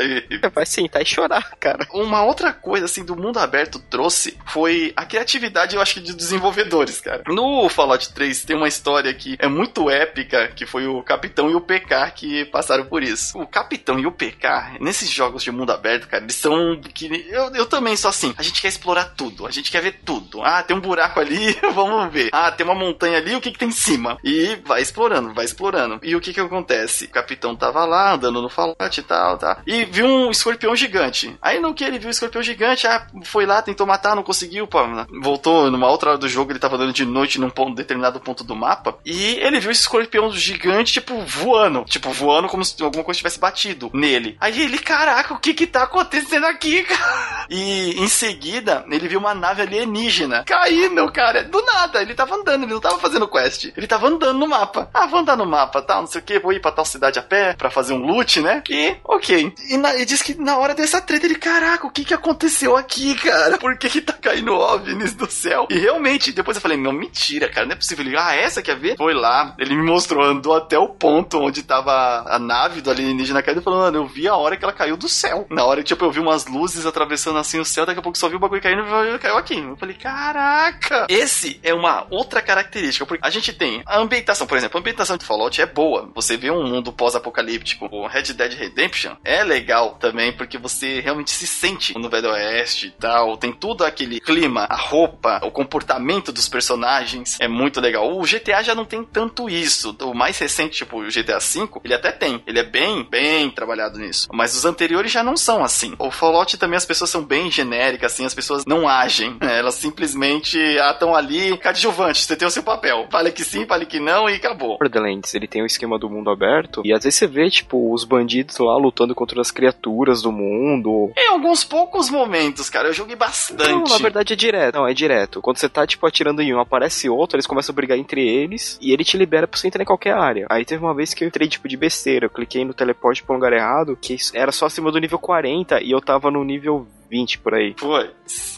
Vai sentar e chorar, cara. Uma outra coisa, assim, do mundo aberto trouxe foi a criatividade, eu acho que, de desenvolvedores, cara. No Fallout 3 tem uma história que é muito épica, que foi o Capitão e o PK que passaram por isso. O Capitão e o PK, nesses jogos de mundo aberto, cara, eles são... Que, eu, eu também sou assim, a gente quer explorar tudo, a gente quer ver tudo. Ah, tem um buraco ali, [LAUGHS] vamos ver. Ah, tem uma montanha ali, o que que tem em cima? E vai explorando, vai explorando. E o que que acontece? O Capitão tava lá, andando no Fallout e tal, tá? E viu um escorpião gigante. Aí no que ele viu o escorpião gigante, ah, foi lá, tentou matar, não conseguiu, pô. Voltou numa outra hora do jogo, ele tava dando de noite num ponto, determinado ponto do mapa. E ele viu esse escorpião gigante, tipo, voando. Tipo, voando como se alguma coisa tivesse batido nele. Aí ele, caraca, o que que tá acontecendo aqui, [LAUGHS] cara? E em seguida, ele viu uma nave alienígena caindo, cara. Do nada, ele tava andando, ele não tava fazendo quest. Ele tava andando no mapa. Ah, vou andar no mapa, tal, não sei o que, vou ir pra tal cidade a pé pra fazer um loot, né? E, ok. E, na, e diz que na hora dessa treta ele, caraca, o que que aconteceu aqui, cara? Por que que tá caindo OVNIs do céu? E realmente, depois eu falei, não, mentira, cara, não é possível. Ele, ah, essa quer ver? Foi lá, ele me mostrou, andou até o ponto onde tava a nave do alienígena caindo falou, mano, eu vi a hora que ela caiu do céu. Na hora que, tipo, eu vi umas luzes atravessando assim o céu, daqui a pouco só vi o bagulho caindo e caiu aqui. Eu falei, caraca! Esse é uma outra característica, porque a gente tem a ambientação, por exemplo, a ambientação de Fallout é boa. Você vê um mundo pós-apocalíptico, Red Dead Redemption é legal também, porque você realmente se sente no Velho Oeste e tal. Tem tudo aquele clima, a roupa, o comportamento dos personagens. É muito legal. O GTA já não tem tanto isso. O mais recente, tipo o GTA V, ele até tem. Ele é bem, bem trabalhado nisso. Mas os anteriores já não são assim. O Fallout também as pessoas são bem genéricas, assim, as pessoas não agem. Né? Elas simplesmente estão ali coadjuvantes. Você tem o seu papel. Fale que sim, fale que não e acabou. Borderlands, ele tem o esquema do mundo aberto. E às vezes você vê, tipo, os bandidos lá lutando contra as criaturas do mundo. Em alguns poucos momentos, cara. Eu joguei bastante. Não, na verdade é direto. Não, é direto. Quando você tá, tipo, atirando em um, aparece outro, eles começam a brigar entre eles e ele te libera pra você entrar em qualquer área. Aí teve uma vez que eu entrei, tipo, de besteira. Eu cliquei no teleporte pra um lugar errado, que era só acima do nível 40 e eu tava no nível 20 por aí. Foi.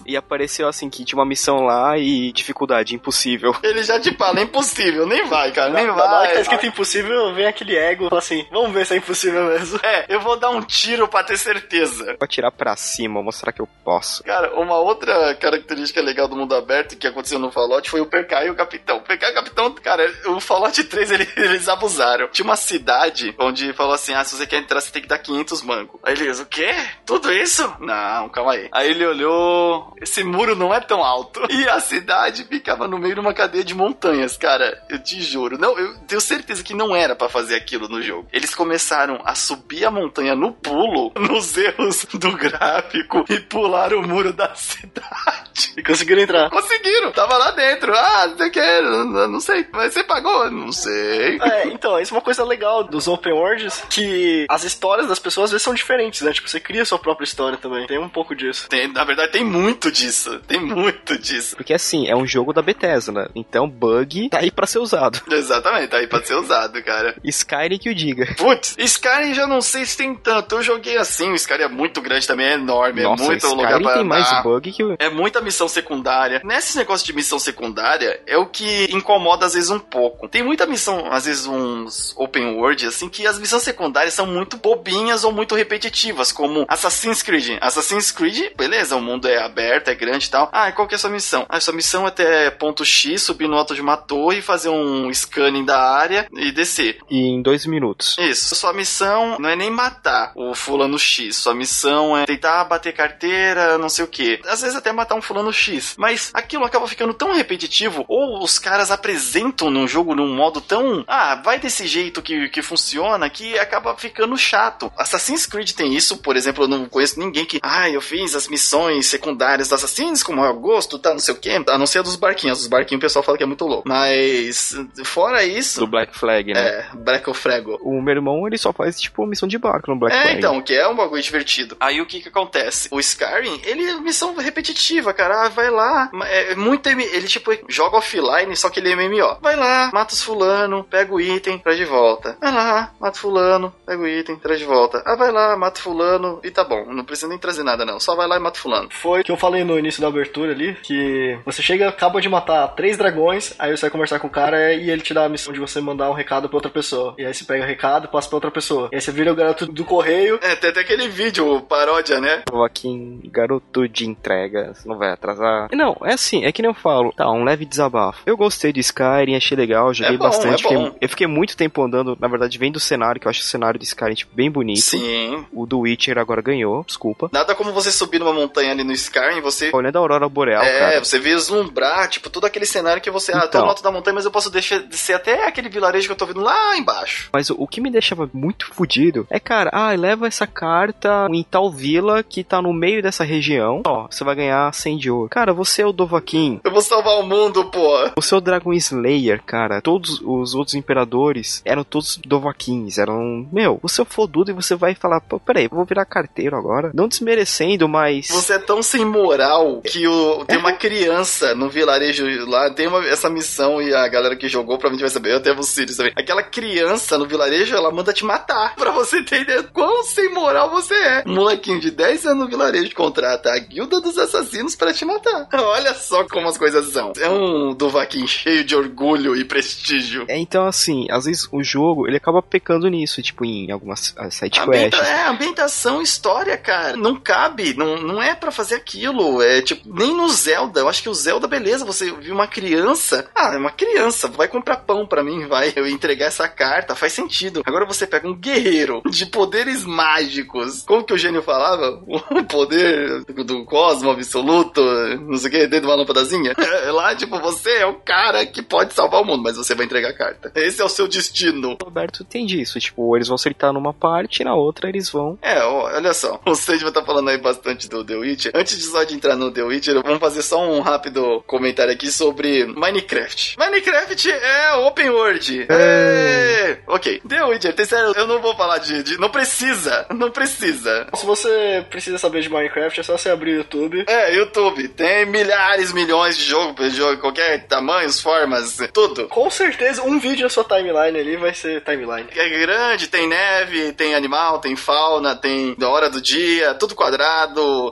E apareceu assim que tinha uma missão lá e dificuldade impossível. Ele já te fala, é impossível, nem vai, cara, nem Na hora que tá vai. escrito impossível, vem aquele ego fala assim: vamos ver se é impossível mesmo. É, eu vou dar um tiro pra ter certeza. Pra tirar pra cima, mostrar que eu posso. Cara, uma outra característica legal do mundo aberto que aconteceu no Fallout foi o PK e o Capitão. O PK e o Capitão, cara, o Fallout 3 ele- [LAUGHS] eles abusaram. Tinha uma cidade onde falou assim: ah, se você quer entrar, você tem que dar 500 mangos. Aí eles, o quê? Tudo isso? Não, calma aí. Aí ele olhou, esse muro não é tão alto. E a cidade ficava no meio de uma cadeia de montanhas, cara. Eu te juro. Não, eu tenho certeza que não era pra fazer aquilo no jogo. Eles começaram a subir a montanha no pulo, nos erros do gráfico e pularam o muro da cidade. E conseguiram entrar. Conseguiram, tava lá dentro. Ah, você quer? Não, não sei, mas você pagou? Não sei. É, então, isso é uma coisa legal dos open worlds, que as histórias das pessoas às vezes são diferentes, né? Tipo, você cria sua própria história também. Tem um pouco disso. Tem, na verdade, tem muito disso. Tem muito disso. Porque assim, é um jogo da Bethesda, né? Então bug tá aí pra ser usado. [LAUGHS] Exatamente, tá aí pra ser usado, cara. Skyrim que o diga. Putz, Skyrim já não sei se tem tanto. Eu joguei assim, o Skyrim é muito grande também, é enorme, Nossa, é muito Skyrim lugar pra tem andar. mais bug que o... É muita missão secundária. Nesse negócio de missão secundária, é o que incomoda às vezes um pouco. Tem muita missão, às vezes uns open world, assim, que as missões secundárias são muito bobinhas ou muito repetitivas, como Assassin's Creed. Assassin's Creed, beleza, o mundo é aberto, é grande e tal. Ah, e qual que é a sua missão? Ah, sua missão é até ponto X, subir no alto de uma torre, fazer um scanning da área e descer. E em dois minutos. Isso. Sua missão não é nem matar o fulano X. Sua missão é tentar bater carteira, não sei o que. Às vezes até matar um fulano X. Mas aquilo acaba ficando tão repetitivo, ou os caras apresentam no jogo num modo tão. Ah, vai desse jeito que, que funciona, que acaba ficando chato. Assassin's Creed tem isso, por exemplo, eu não conheço ninguém que. Ah, eu fiz as missões secundárias do Assassins com maior gosto, tá, não sei o que. A não ser dos barquinhos. Os barquinhos o pessoal fala que é muito louco. Mas, fora isso. Do Black Flag, né? É, Black of Frego. O meu irmão, ele só faz, tipo, missão de barco no Black É, Flag. então, que é um bagulho divertido. Aí o que que acontece? O Skyrim, ele é missão repetitiva, cara. Ah, vai lá. É muito. M- Ele, tipo, joga offline, só que ele é MMO. Vai lá, mata os fulano, pega o item, traz de volta. Vai lá, mata o fulano, pega o item, traz de volta. Ah, vai lá, mata o fulano e tá bom. Não precisa nem trazer nada, não. Só vai lá e mata o fulano. Foi que eu falei no início da abertura ali, que você chega, acaba de matar três dragões, aí você vai conversar com o cara e ele te dá a missão de você mandar um recado pra outra pessoa. E aí você pega o recado e passa pra outra pessoa. E aí você vira o garoto do correio. É, tem até aquele vídeo, paródia, né? Tô aqui em garoto de entrega, você não vai atrasar. Não, é assim, é que nem eu falo. Tá, um leve desabafo. Eu gostei do Skyrim, achei legal, joguei É bom, bastante. é fiquei- eu fiquei muito tempo andando, na verdade, vendo o cenário, que eu acho o cenário do Skyrim tipo, bem bonito. Sim. O do Witcher agora ganhou, desculpa. Nada como você subir numa montanha ali no Skyrim, você Olhando a Aurora Boreal, é, cara. você vislumbrar, tipo, todo aquele cenário que você, ah, tô Então. no alto da montanha, mas eu posso deixar, descer até aquele vilarejo que eu tô vendo lá embaixo. Mas o, que me deixava muito fudido é, cara, ah, leva essa carta em tal vila que tá no meio dessa região. Ó, você vai ganhar 100 de ouro. Cara, você é o Dovahkiin. Eu vou salvar o mundo, pô. Você é o Dragon Slayer, cara. Todos os outros imperadores eram todos Dovahkiins. Eram. Meu, você é o fodudo e você vai falar, pô, peraí, eu vou virar carteiro agora. Não desmerecendo, mas. Você é tão sem moral que o, tem uma criança no vilarejo lá, tem uma, essa missão e a galera que jogou provavelmente vai saber, eu até Sirius também. Aquela criança no vilarejo, ela manda te matar. [LAUGHS] Pra você entender quão sem moral você é. Um molequinho de 10 anos no vilarejo contrata a guilda dos assassinos pra te matar. [LAUGHS] Olha só como as coisas são. É um Dovahkiin cheio de orgulho e prestígio. É, então, assim, às vezes o jogo ele acaba pecando nisso, tipo, em algumas ah, side Ambienta é, ambientação, história, cara. Não cabe, não, não é pra fazer aquilo. É tipo, nem no Zelda. Eu acho que o Zelda, beleza, você viu uma criança. Ah, é uma criança, vai comprar pão pra mim, [LAUGHS] vai eu entregar essa carta, faz sentido. Agora você pega um guerreiro de poderes mágicos. Como que o gênio falava? [LAUGHS] O poder do cosmo absoluto, não sei o que, dentro de uma lâmpadazinha. É Lá, tipo, você é o cara que pode salvar o mundo, mas você vai entregar a carta. Esse é o seu destino. O Roberto tem disso, tipo, eles vão acertar numa parte e na outra eles vão. É, olha só. O Sage vai estar falando aí bastante do The Witcher. Antes de só de entrar no The Witcher, vamos fazer só um rápido comentário aqui sobre Minecraft. Minecraft é open world. É. Ok. The Witcher, tem sério, eu não vou falar de, de- Não precisa. Não precisa. Se você precisa saber de Minecraft, é só você abrir o YouTube. É, YouTube. YouTube. Tem milhares, milhões de jogos, de jogo, qualquer tamanhos, formas, tudo. Com certeza, um vídeo na sua timeline ali vai ser timeline. É grande, tem neve, tem animal, tem fauna, tem da hora do dia, tudo quadrado.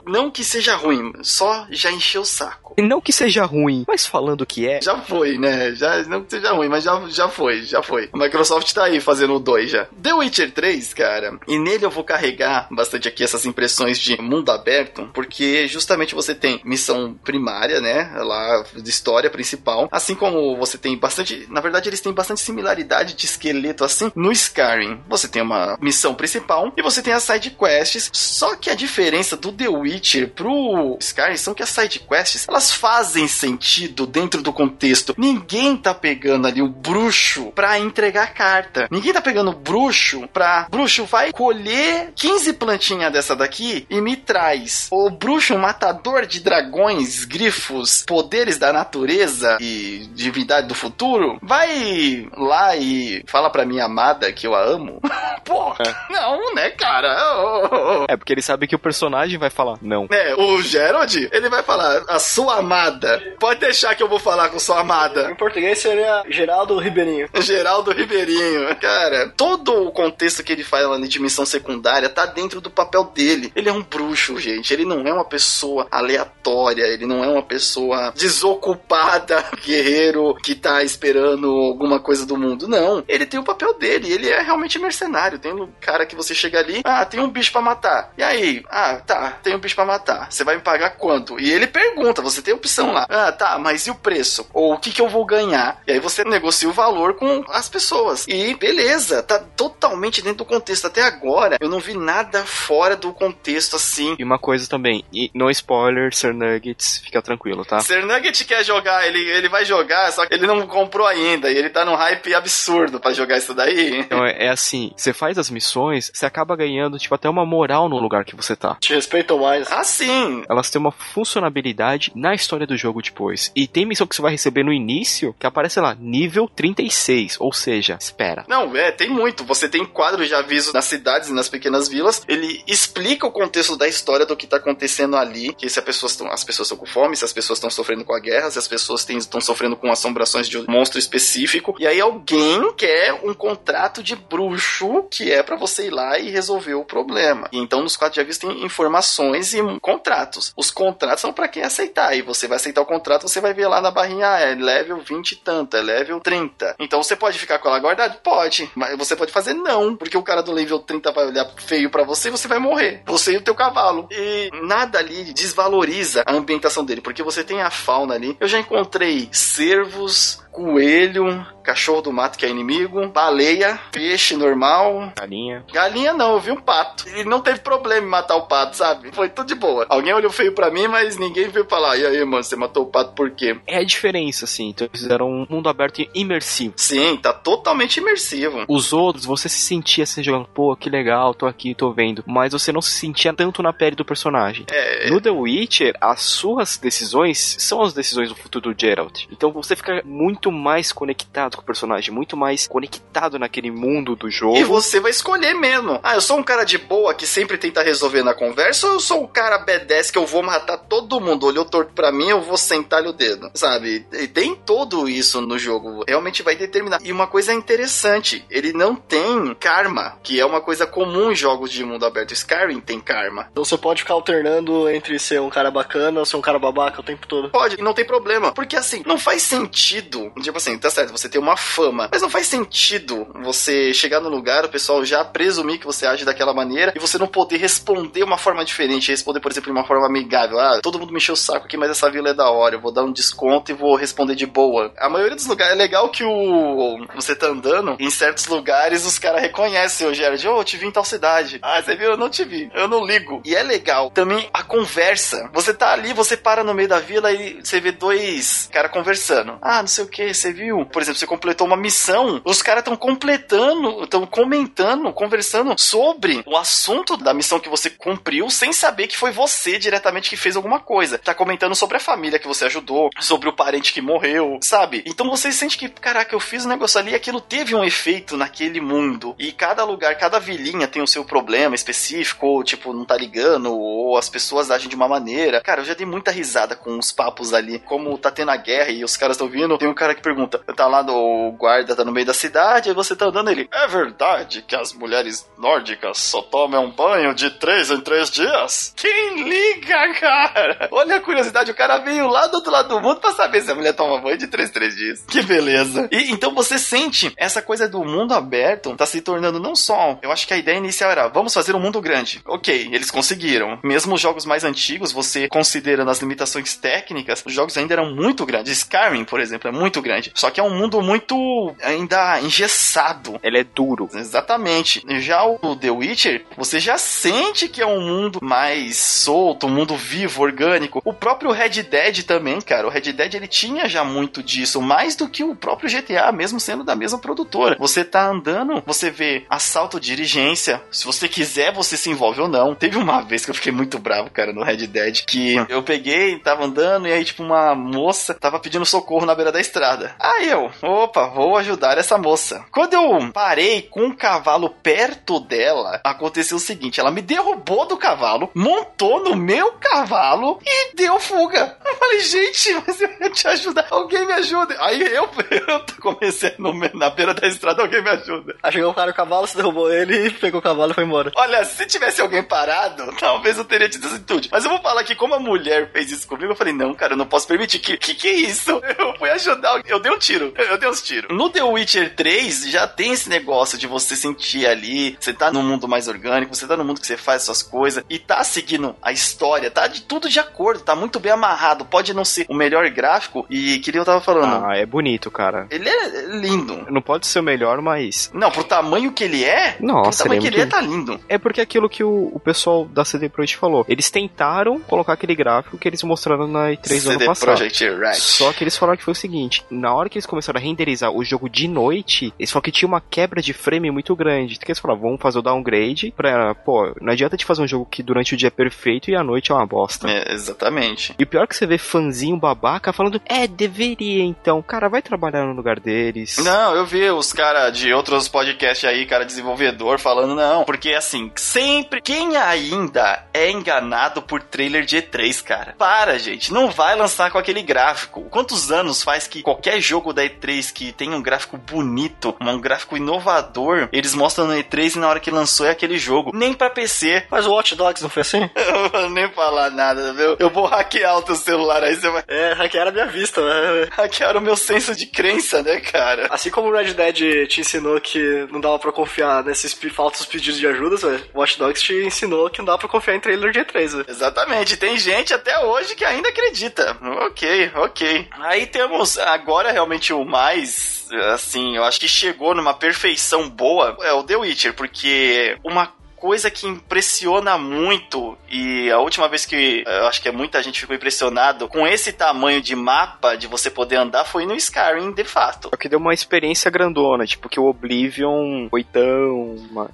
Não que seja ruim, só já encheu o saco. E não que seja ruim, mas falando que é. Já foi, né? Já, não que seja ruim, mas já, já foi, já foi. A Microsoft tá aí fazendo o 2 já. The Witcher 3, cara, e nele eu vou carregar bastante aqui essas impressões de mundo aberto, porque justamente você tem missão primária, né? Lá de história principal, assim como você tem bastante. Na verdade, eles têm bastante similaridade de esqueleto assim no Skyrim. Você tem uma missão principal e você tem as side quests. Só que a diferença do The Witcher pro Skyrim são que as side quests elas fazem sentido dentro do contexto. Ninguém tá pegando ali o bruxo pra entregar carta. Ninguém tá pegando o bruxo pra. Bruxo, vai colher 15 plantinhas dessa daqui e me traz. O bruxo matador de dragões, grifos, poderes da natureza e divindade do futuro, vai lá e fala pra minha amada que eu a amo. [LAUGHS] Porra, não, né, cara? Oh, oh, oh. É porque ele sabe que o personagem vai falar não. É, o Gerald, ele vai falar a sua amada. Pode deixar que eu vou falar com sua amada. Em português seria Geraldo Ribeirinho. [LAUGHS] Geraldo Ribeirinho. Cara, todo o contexto que ele faz lá de missão secundária tá dentro do papel dele. Ele é um bruxo, gente. Ele não é uma pessoa aleatória. Ele não é uma pessoa desocupada, [LAUGHS] guerreiro que tá esperando alguma coisa do mundo. Não. Ele tem o papel dele. Ele é realmente mercenário. Tem um cara que você chega ali, ah, tem um bicho para matar. E aí? Ah, tá, tem um bicho para matar. Você vai me pagar quanto? E ele pergunta, você tem opção lá. Ah, tá, mas e o preço? Ou o que que eu vou ganhar? E aí você negocia o valor com as pessoas. E beleza, tá totalmente dentro do contexto. Até agora, eu não vi nada fora do contexto assim. E uma coisa também, e no spoiler, Sir Nuggets, fica tranquilo, tá? Sir Nugget quer jogar, ele, ele vai jogar, só que ele não comprou ainda. E ele tá num hype absurdo para jogar isso daí. Então é, é assim, você faz as missões, você acaba ganhando, tipo, até uma moral no lugar que você tá. Te respeitam mais. Ah, sim. Elas têm uma funcionabilidade na história do jogo depois. E tem missão que você vai receber no início que aparece lá, nível 36, ou seja, espera. Não, é, tem muito. Você tem quadros de aviso nas cidades e nas pequenas vilas. Ele explica o contexto da história do que tá acontecendo ali. Que se as pessoas estão as pessoas estão com fome, se as pessoas estão sofrendo com a guerra, se as pessoas estão sofrendo com assombrações de um monstro específico. E aí alguém quer um contrato de bruxo que é para você ir lá e resolver o problema. E então nos quadros de aviso tem informações e contratos. Os contratos são para quem aceitar. E você vai aceitar o contrato, você vai ver lá na barrinha, ah, é level 20 e tanto, é level 30. Então você pode ficar com ela guardada? Pode. Mas você pode fazer não, porque o cara do level 30 vai olhar feio para você e você vai morrer. Você e o teu cavalo. E nada ali desvaloriza a ambientação dele, porque você tem a fauna ali. Eu já encontrei cervos, coelho, cachorro do mato que é inimigo, baleia, peixe normal. Galinha. Galinha não, eu vi um pato. E não teve problema em matar o pato, sabe? Foi tudo de boa. Alguém olhou feio pra mim, mas ninguém veio falar. E aí, mano, você matou o pato por quê? É a diferença, assim. Então eles fizeram um mundo aberto e imersivo. Sim, tá totalmente imersivo. Os outros, você se sentia assim, jogando, pô, que legal, tô aqui, tô vendo. Mas você não se sentia tanto na pele do personagem. É. No The Witcher, as suas decisões são as decisões do futuro do Geralt. Então você fica muito mais conectado com o personagem, muito mais conectado naquele mundo do jogo. E você vai escolher mesmo. Ah, eu sou um cara de boa que sempre tenta resolver na conversa ou eu sou um cara B10 que eu vou matar todo mundo? Olhou torto pra mim, eu vou sentar-lhe o dedo, sabe? E tem todo isso no jogo. Realmente vai determinar. E uma coisa interessante, ele não tem karma, que é uma coisa comum em jogos de mundo aberto. Skyrim tem karma. Então você pode ficar alternando entre ser um cara bacana ou ser um cara babaca o tempo todo. Pode, e não tem problema. Porque assim, não faz sentido. Tipo assim, tá certo, você tem uma fama. Mas não faz sentido você chegar no lugar, o pessoal já presumir que você age daquela maneira e você não poder responder uma forma diferente. Responder, por exemplo, de uma forma amigável. Ah, todo mundo me encheu o saco aqui, mas essa vila é da hora. Eu vou dar um desconto e vou responder de boa. A maioria dos lugares é legal que o. Você tá andando, em certos lugares os caras reconhecem o Gerard. Ô, oh, te vi em tal cidade. Ah, você viu? Eu não te vi. Eu não ligo. E é legal. Também a conversa. Você tá ali, você para no meio da vila e você vê dois caras conversando. Ah, não sei o que. Você viu, por exemplo, você completou uma missão, os caras estão completando, estão comentando, conversando sobre o assunto da missão que você cumpriu, sem saber que foi você diretamente que fez alguma coisa. Tá comentando sobre a família que você ajudou, sobre o parente que morreu, sabe? Então você sente que, caraca, eu fiz um negócio ali e aquilo teve um efeito naquele mundo. E cada lugar, cada vilinha tem o seu problema específico, ou tipo, não tá ligando, ou as pessoas agem de uma maneira. Cara, eu já dei muita risada com os papos ali. Como tá tendo a guerra e os caras estão vindo, tem um cara que pergunta: tá lá no guarda, tá no meio da cidade, aí você tá andando ele. É verdade que as mulheres nórdicas só tomam um banho de três em três dias? Quem liga, cara? Olha a curiosidade, o cara veio lá do outro lado do mundo pra saber se a mulher toma banho de três em três dias. Que beleza. E então você sente essa coisa do mundo aberto tá se tornando não só. Eu acho que a ideia inicial era vamos fazer um mundo grande. Ok, eles conseguiram. Mesmo os jogos mais antigos, você considerando as limitações técnicas, os jogos ainda eram muito grandes. Skyrim, por exemplo, é muito grande. Só que é um mundo muito ainda engessado. Ele é duro. Exatamente. Já o The Witcher, você já sente que é um mundo mais solto, um mundo vivo, orgânico. O próprio Red Dead também, cara. O Red Dead ele tinha já muito disso, mais do que o próprio GTA, mesmo sendo da mesma produtora. Você tá andando, você vê assalto dirigência. Se você quiser, você se envolve ou não. Teve uma vez que eu fiquei muito bravo, cara, no Red Dead, que eu peguei, tava andando e aí, tipo, uma moça tava pedindo socorro na beira da estrada. Aí eu, opa, vou ajudar essa moça. Quando eu parei com o cavalo perto dela, aconteceu o seguinte: ela me derrubou do cavalo, montou no meu cavalo e deu fuga. Eu falei, gente, mas eu ia te ajudar. Alguém me ajuda. Aí eu, [LAUGHS] eu comecei no, na beira da estrada, alguém me ajuda. Aí chegou o cara o cavalo, você derrubou ele, pegou o cavalo e foi embora. Olha, se tivesse alguém parado, [LAUGHS] talvez eu teria tido essa atitude. Mas eu vou falar que como a mulher fez isso comigo, eu falei, não, cara, eu não posso permitir. Que que, que é isso? [LAUGHS] Eu fui ajudar. Eu dei um tiro. Eu dei uns tiros. No The Witcher 3, já tem esse negócio de você sentir ali, você tá num mundo mais orgânico, você tá no mundo que você faz suas coisas e tá seguindo a história, tá de tudo de acordo, tá muito bem amarrado. Pode não ser o melhor gráfico e que eu tava falando. Ah, é bonito, cara. Ele é lindo. Não pode ser o melhor, mas. Não, pro tamanho que ele é, Nossa, pro tamanho que ele é é, tá lindo. É porque aquilo que o, o pessoal da CD Projekt falou. Eles tentaram colocar aquele gráfico que eles mostraram na E3 do ano CD passado. Projekt Red. Só que eles falaram que foi o seguinte: na hora que eles começaram a renderizar o jogo de noite, eles falaram que tinha uma quebra de frame muito grande. Então eles falaram, vamos fazer o downgrade pra. Pô, não adianta te fazer um jogo que durante o dia é perfeito e à noite é uma bosta. É, exatamente. E o pior é que você vê fãzinho babaca falando, é, deveria então. Cara, vai trabalhar no lugar deles. Não, eu vi os caras de outros podcasts aí, cara desenvolvedor, falando não. Porque assim, sempre. Quem ainda é enganado por trailer de E3, cara? Para, gente. Não vai lançar com aquele gráfico. Quantos anos faz que qualquer jogo da E3 que tem um gráfico bonito, um gráfico inovador, eles mostram no E3 e na hora que lançou é aquele jogo? Nem pra PC. Mas o Watch Dogs não foi assim? [LAUGHS] Eu vou nem falar nada, viu? Eu vou hackear o teu celular aí, você vai. É, hackearam a minha vista, né? Hackear o meu senso de crença, né, cara? Assim como o Red Dead te ensinou que não dava pra confiar nesses falsos pedidos de ajuda, o Watch Dogs te ensinou que não dava pra confiar em trailer de E3, velho. Exatamente, tem gente até hoje que ainda acredita. Ok, ok. Aí temos agora realmente o mais, assim, eu acho que chegou numa perfeição boa é o The Witcher, porque uma coisa que impressiona muito e a última vez que eu acho que muita gente ficou impressionado com esse tamanho de mapa de você poder andar foi no Skyrim, de fato. Só que deu uma experiência grandona, tipo que o Oblivion foi tão. uma-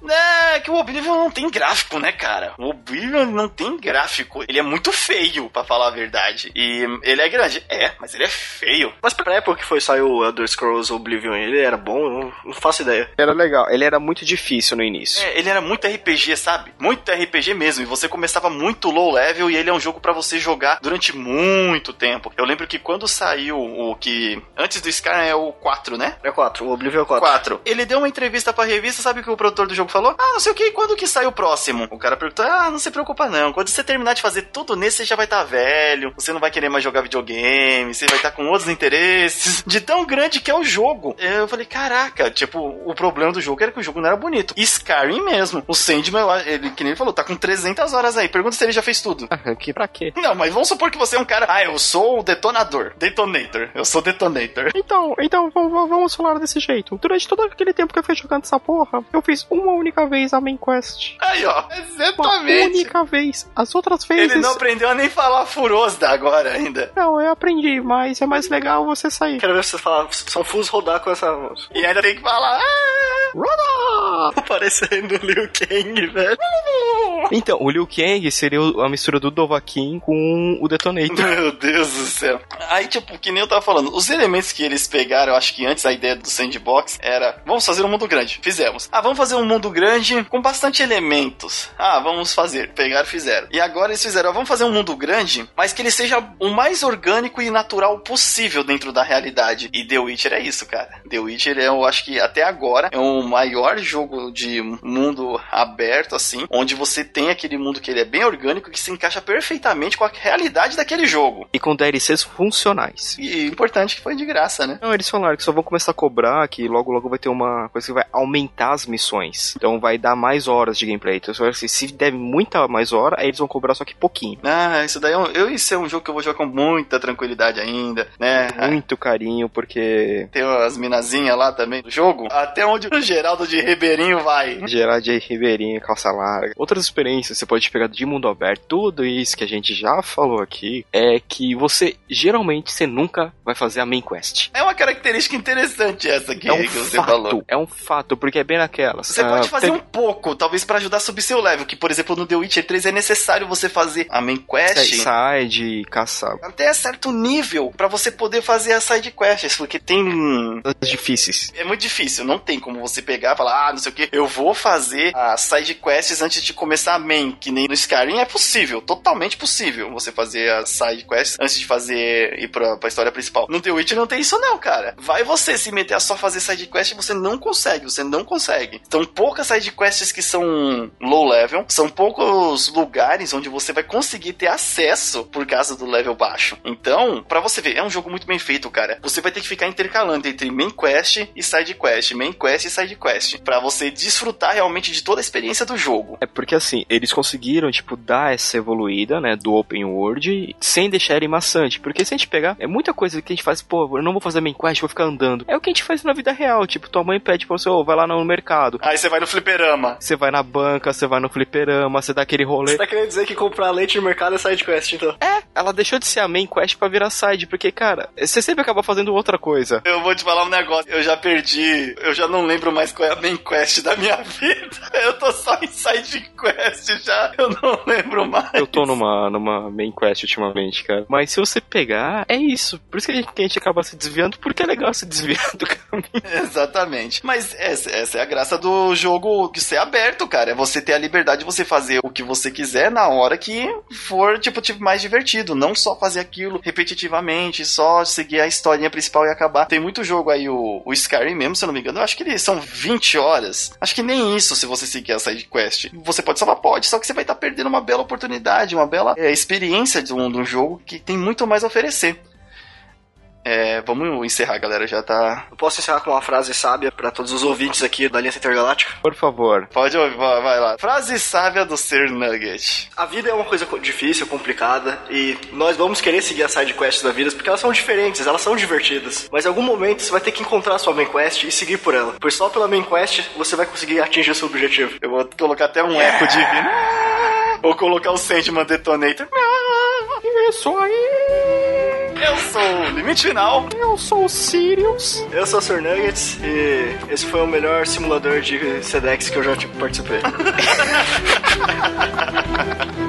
É que o Oblivion não tem gráfico, né, cara? O Oblivion não tem gráfico. Ele é muito feio, pra falar a verdade. E ele é grande. É, mas ele é feio. Mas pra época que foi saiu o Elder Scrolls Oblivion, ele era bom? Eu não, não faço ideia. Era legal, ele era muito difícil no início. É, ele era muito RPG, sabe? Muito RPG mesmo. E você começava muito low level e ele é um jogo pra você jogar durante muito tempo. Eu lembro que quando saiu o que. Antes do Skyrim é o 4, né? É 4, o Oblivion é 4. 4. Ele deu uma entrevista pra revista, sabe o que o produtor do jogo falou? Ah, não sei o que, quando que sai o próximo? O cara perguntou, ah, não se preocupa não. Quando você terminar de fazer tudo nesse, você já vai estar velho, você não vai querer mais jogar videogame, você vai estar com outros interesses. [LAUGHS] De tão grande que é o jogo. Eu falei, caraca, tipo, o problema do jogo era que o jogo não era bonito. Skyrim mesmo. O Sam Sandman, ele, que nem ele falou, tá com 300 horas aí. Pergunta se ele já fez tudo. que pra quê? Não, mas vamos supor que você é um cara. Ah, eu sou o detonador. Detonator. Eu sou detonator. Então, então vamos, falar desse jeito. Durante todo aquele tempo que eu fui jogando essa porra, eu fiz uma única vez a main quest. Aí, ó. Uma Exatamente. única vez. As outras vezes. Ele não aprendeu a nem falar furosda agora ainda. Não, eu aprendi, mas é mais legal você sair. Quero ver você falar São Fus rodar com essa. E ainda tem que falar. "Ah!" Roda! Parecendo o Liu Kang, velho. Então, o Liu Kang seria a mistura do Dovahkiin com o Detonator. [LAUGHS] Meu Deus do céu. Aí, tipo, que nem eu tava falando, os elementos que eles pegaram, eu acho que antes a ideia do sandbox era: vamos fazer um mundo grande. Fizemos. Ah, vamos fazer um mundo grande com bastante elementos. Ah, vamos fazer. Pegaram fizeram. E agora eles fizeram: ah, vamos fazer um mundo grande, mas que ele seja o mais orgânico e natural possível dentro da realidade. E The Witcher é isso, cara. The Witcher é, eu acho que até agora, é o maior jogo de mundo aberto, assim, onde você tem aquele mundo que ele é bem orgânico, que se encaixa perfeitamente com a realidade daquele jogo. E com DLCs funcionais. E importante que foi de graça, né? Não, eles falaram que só vão começar a cobrar, que logo logo vai ter uma coisa que vai aumentar as missões. Então vai dar mais horas de gameplay. Então assim, se der muita mais hora, aí eles vão cobrar só que pouquinho. Ah, isso daí é um, eu, isso é um jogo que eu vou jogar com muita tranquilidade ainda, né? Muito carinho, porque Tem as minazinhas lá também do jogo. Até onde o Geraldo de Ribeirinho vai. Gerard Ribeirinho, calça larga. Outras experiências você pode pegar de mundo aberto, tudo isso que a gente já falou aqui, é que você geralmente você nunca vai fazer a main quest. É uma característica interessante essa aqui É um que você fato, falou. é um fato, porque é bem naquelas. Você Ah, pode fazer tem- um pouco, talvez pra ajudar a subir seu level, que por exemplo no The Witcher 3 é necessário você fazer a main quest side, caçar até certo nível pra você poder fazer as side quests, porque tem difíceis. é muito difícil, não tem como você pegar e falar, ah, não sei o que, eu vou fazer as side quests antes de começar a main, que nem no Skyrim é possível, totalmente possível você fazer as side quests antes de fazer ir pra, pra história principal. No The Witcher não tem isso não, cara. Vai você se meter a só fazer side quest, você não consegue, você não consegue. São poucas side quests que são low level, são poucos lugares onde você vai conseguir ter acesso por causa do level baixo. Então, pra você ver, é um jogo muito bem feito, cara. Você vai ter que ficar intercalando entre main quest e side quest, main quest e side quest, Pra você desfrutar realmente de toda a experiência do jogo. É porque assim, eles conseguiram, tipo, dar essa evoluída, né, do open world, sem deixar ele maçante. Porque se a gente pegar, é muita coisa que a gente faz, pô, eu não vou fazer main quest, vou ficar andando. É o que a gente faz na vida real, tipo, tua mãe pede pra você, ô, vai lá no mercado. Aí você vai no fliperama. Você vai na banca, você vai no fliperama, você dá aquele rolê. Você tá querendo dizer que comprar leite no mercado é side quest, então? É, ela deixou de ser a main quest pra virar side, porque, cara, você sempre acaba fazendo outra coisa. Eu vou te falar um negócio, eu já perdi, eu já não lembro mais qual é a main quest da minha [LAUGHS] vida. Eu tô só em side quest já, eu não lembro mais. Eu tô numa, numa main quest ultimamente, cara. Mas se você pegar, é isso. Por isso que a gente, que a gente acaba se desviando, porque é legal se desviar do caminho. [LAUGHS] Exatamente. Mas essa, essa é a graça do jogo de ser aberto, cara. É você ter a liberdade de você fazer o que você quiser na hora que for, tipo, tipo, mais divertido. Não só fazer aquilo repetitivamente, só seguir a historinha principal e acabar. Tem muito jogo aí, o, o Skyrim mesmo, se eu não me engano. Eu acho que eles são 20 horas. Acho que nem isso se você seguir a side quest. Você pode salvar, pode, só que você vai estar perdendo uma bela oportunidade, uma bela é, experiência de um, de um jogo que tem muito mais a oferecer. É, vamos encerrar, galera. Já tá Eu posso encerrar com uma frase sábia pra todos os ouvintes aqui da Aliança Intergaláctica? Por favor. Pode ouvir, vai lá. Frase sábia do Ser Nugget. A vida é uma coisa co- difícil, complicada, e nós vamos querer seguir as side quests da vida porque elas são diferentes, elas são divertidas. Mas em algum momento você vai ter que encontrar a sua main quest e seguir por ela. Pois só pela main quest você vai conseguir atingir o seu objetivo. Eu vou colocar até um eco divino. Vou colocar o Sandman Detonator. [LAUGHS] Isso aí! Eu sou o Limite Final. Eu sou o Sirius. Eu sou o Sr. Nuggets e esse foi o melhor simulador de Sedex que eu já tipo, participei. [LAUGHS]